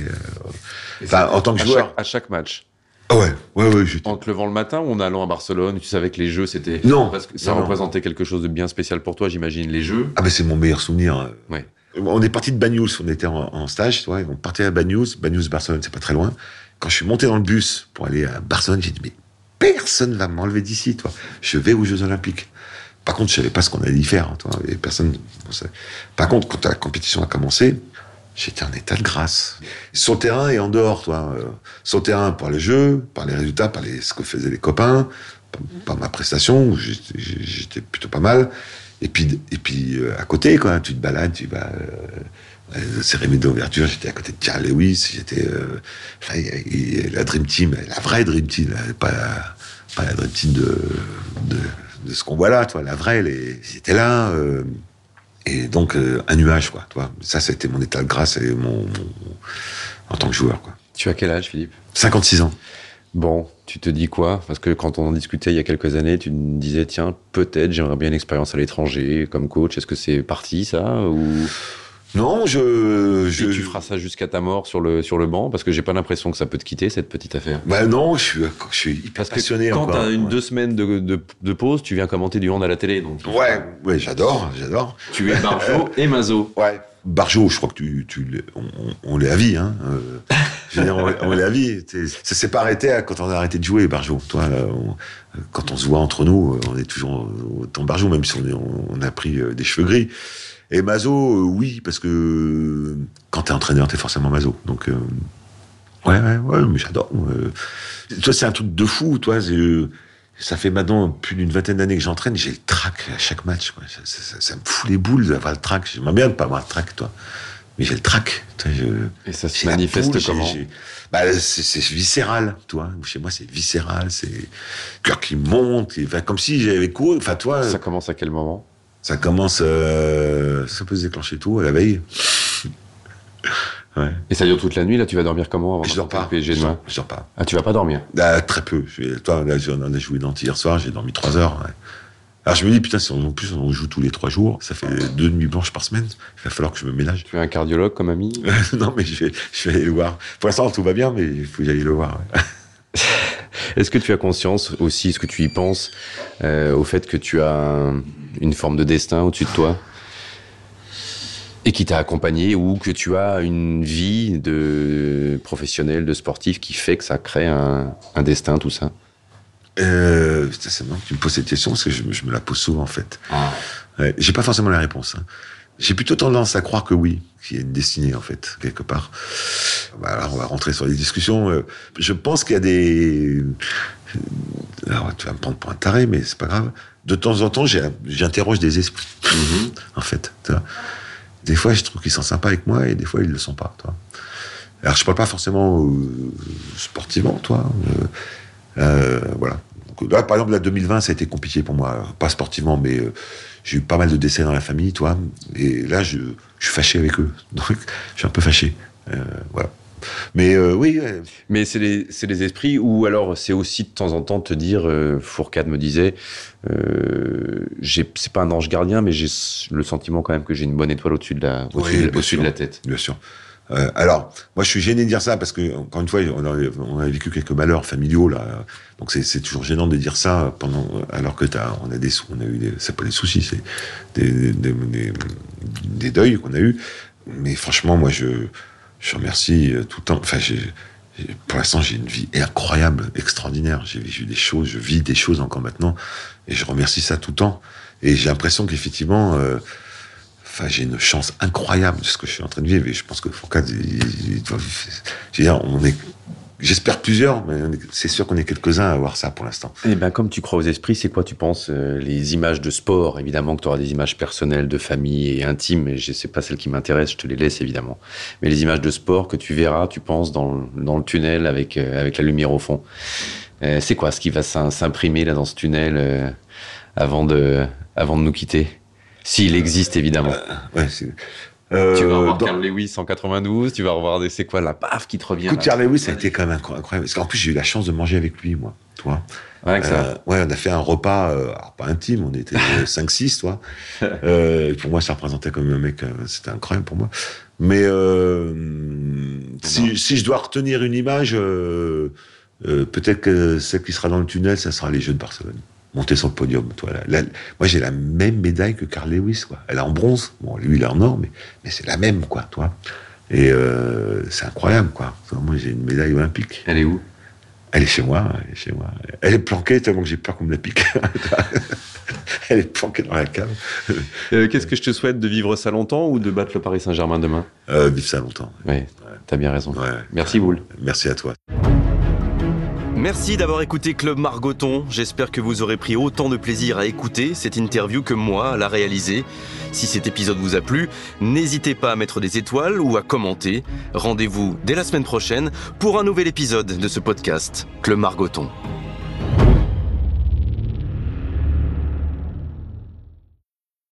Enfin, en tant que joueur. à chaque match. Ah ouais, ouais, ouais. En te levant le matin ou en allant à Barcelone, tu savais que les jeux, c'était. Non. Parce que ça représentait quelque chose de bien spécial pour toi, j'imagine, les jeux. Ah, mais c'est mon meilleur souvenir. Ouais. On est parti de Banyuls, on était en, stage, tu vois, on partait à Banyuls, Banyuls, Barcelone, c'est pas très loin. Quand je suis monté dans le bus pour aller à Barcelone, j'ai dit, mais personne va m'enlever d'ici, toi. Je vais aux Jeux Olympiques. Par contre, je savais pas ce qu'on allait y faire, hein, toi. Et personne. Par contre, quand la compétition a commencé, J'étais en état de grâce. Le terrain et en dehors, toi. Euh, le terrain, par les jeux, par les résultats, par ce que faisaient les copains, par, ma prestation, j'étais plutôt pas mal. Et puis, et puis euh, à côté, quoi, tu te balades, tu vas. Euh, cérémonie d'ouverture, j'étais à côté de Charles Lewis, j'étais. Euh, la Dream Team, la vraie Dream Team, pas la, pas la Dream Team de, de, ce qu'on voit là, toi, la vraie, les, ils là. Euh, et donc, euh, un nuage, quoi. Toi. Ça, c'était mon état de grâce et mon, en tant que joueur, quoi. Tu as quel âge, Philippe? 56 ans. Bon, tu te dis quoi? Parce que quand on en discutait il y a quelques années, tu me disais, tiens, peut-être j'aimerais bien une expérience à l'étranger comme coach. Est-ce que c'est parti, ça ou... Non, je, je... tu feras ça jusqu'à ta mort sur le sur le banc parce que j'ai pas l'impression que ça peut te quitter cette petite affaire. Bah non, je suis je suis hyper passionné quand encore. Quand t'as une deux semaines de, de, de, pause, tu viens commenter du hand à la télé donc. Ouais, ouais, j'adore, j'adore. Tu es Barjo et Mazo. Ouais. Barjo, je crois que tu, tu on, on l'est à vie, hein. Euh, je veux dire, on, l'est à vie. Ça s'est pas arrêté quand on a arrêté de jouer, Barjo. Toi, quand on se voit entre nous, on est toujours autant Barjo, même si on, on a pris euh, des cheveux gris. Et Mazo, euh, oui, parce que quand t'es entraîneur, t'es forcément Mazo. Donc, euh, ouais, ouais, ouais, mais j'adore. Euh. toi, c'est un truc de fou, toi. ça fait maintenant plus d'une vingtaine d'années que j'entraîne, j'ai le trac à chaque match. Ça, me fout les boules d'avoir le trac. J'aimerais bien ne pas avoir le trac, toi. Mais j'ai le trac. Et ça se manifeste comment bah, c'est viscéral, toi. Chez moi, c'est viscéral. C'est cœur qui monte. comme si j'avais couru. Enfin, toi. Ça commence à quel moment? Ça commence, euh, ça peut se déclencher tout à la veille. ouais. Et ça dure toute la nuit, là, tu vas dormir comment avant Je dors pas. PSG je, dors, je dors pas. Ah, tu vas pas dormir ah, Très peu. Je, toi, là, on a joué d'anti hier soir, j'ai dormi trois heures. Alors je me dis, putain, si on, en plus on joue tous les trois jours, ça fait deux nuits blanches par semaine, il va falloir que je me ménage. Tu es un cardiologue comme ami [laughs] Non, mais je vais, je vais aller le voir. Pour l'instant, tout va bien, mais il faut que j'aille le voir. Est-ce que tu as conscience aussi, est-ce que tu y penses, euh, au fait que tu as une forme de destin au-dessus de toi et qui t'a accompagné ou que tu as une vie de professionnel, de sportif qui fait que ça crée un, destin, tout ça? Euh, C'est marrant que tu me poses cette question parce que je, me la pose souvent en fait. Ah. J'ai pas forcément la réponse. Hein. J'ai plutôt tendance à croire que oui, qu'il y a une destinée en fait, quelque part. Bah, alors on va rentrer sur les discussions. Euh, je pense qu'il y a des... Alors, tu vas me prendre pour un taré, mais c'est pas grave. De temps en temps, j'interroge des esprits, mhm. en fait. Des fois, je trouve qu'ils sont sympas avec moi, et des fois, ils le sont pas. Toi. Alors, je parle pas forcément euh, sportivement, toi. Euh, euh voilà. là, par exemple, la 2020, ça a été compliqué pour moi. Pas sportivement, mais j'ai eu pas mal de décès dans la famille, toi. Et là, je, je suis fâché avec eux. [laughs] Donc, je suis un peu fâché. voilà. Mais euh, oui. Mais c'est les, les, esprits, ou alors c'est aussi de temps en temps te dire, euh, Fourcade me disait, euh, c'est pas un ange gardien, mais j'ai le sentiment quand même que j'ai une bonne étoile au-dessus de, la, au -dessus de la tête. Bien sûr. Euh, alors, moi, je suis gêné de dire ça parce que, encore une fois, on a, vécu quelques malheurs familiaux là, donc c'est toujours gênant de dire ça pendant, alors que as, on a des, on a eu, c'est pas des soucis, c'est des, des, des, des, deuils qu'on a eu. Mais franchement, moi, je, je remercie euh, tout le temps. Enfin, pour l'instant, j'ai une vie incroyable, extraordinaire. J'ai vécu des choses, je vis des choses encore maintenant, et je remercie ça tout le temps. Et j'ai l'impression qu'effectivement, euh, enfin, j'ai une chance incroyable de ce que je suis en train de vivre. Et je pense que Fourcade, on est J'espère plusieurs, mais c'est sûr qu'on est quelques-uns à avoir ça pour l'instant. Eh ben, comme tu crois aux esprits, c'est quoi tu penses euh, Les images de sport, évidemment que tu auras des images personnelles, de famille et intimes, et je sais pas celles qui m'intéressent, je te les laisse évidemment. Mais les images de sport que tu verras, tu penses, dans, dans le tunnel avec, euh, avec la lumière au fond. Euh, c'est quoi ce qui va s'imprimer là dans ce tunnel avant, de, avant de nous quitter? S'il existe évidemment. ouais, euh, tu vas revoir dans... Carl Lewis en 92, tu vas revoir des, c'est quoi, la paf qui te revient. Écoute, Carl Lewis, ça a été quand même incroyable. Parce qu'en plus, j'ai eu la chance de manger avec lui, moi, toi. Ouais, ça. Euh, ouais, on a fait un repas, euh, alors pas intime, on était [laughs] 5-6, toi. Euh, pour moi, ça représentait comme un mec, c'était incroyable pour moi. Mais si, si, je dois retenir une image, peut-être que celle qui sera dans le tunnel, ça sera les Jeux de Barcelone monter sur le podium. Toi, moi, j'ai la même médaille que Carl Lewis. Quoi. Elle est en bronze. Bon, lui, il est en or, mais, mais c'est la même, quoi, toi. Et euh, c'est incroyable, quoi. Moi, j'ai une médaille olympique. Elle est où? Elle est chez moi. Elle est chez moi. Elle est planquée tellement que j'ai peur qu'on me la pique. [laughs] elle est planquée dans la cave. Euh, qu'est-ce que je te souhaite de vivre ça longtemps ou de battre le Paris Saint-Germain demain? Euh, Vivre ça longtemps. Oui, ouais. t'as bien raison. Merci, Boule. Merci à toi. Merci d'avoir écouté Club Margoton. J'espère que vous aurez pris autant de plaisir à écouter cette interview que moi à la réaliser. Si cet épisode vous a plu, n'hésitez pas à mettre des étoiles ou à commenter. Rendez-vous dès la semaine prochaine pour un nouvel épisode de ce podcast, Club Margoton.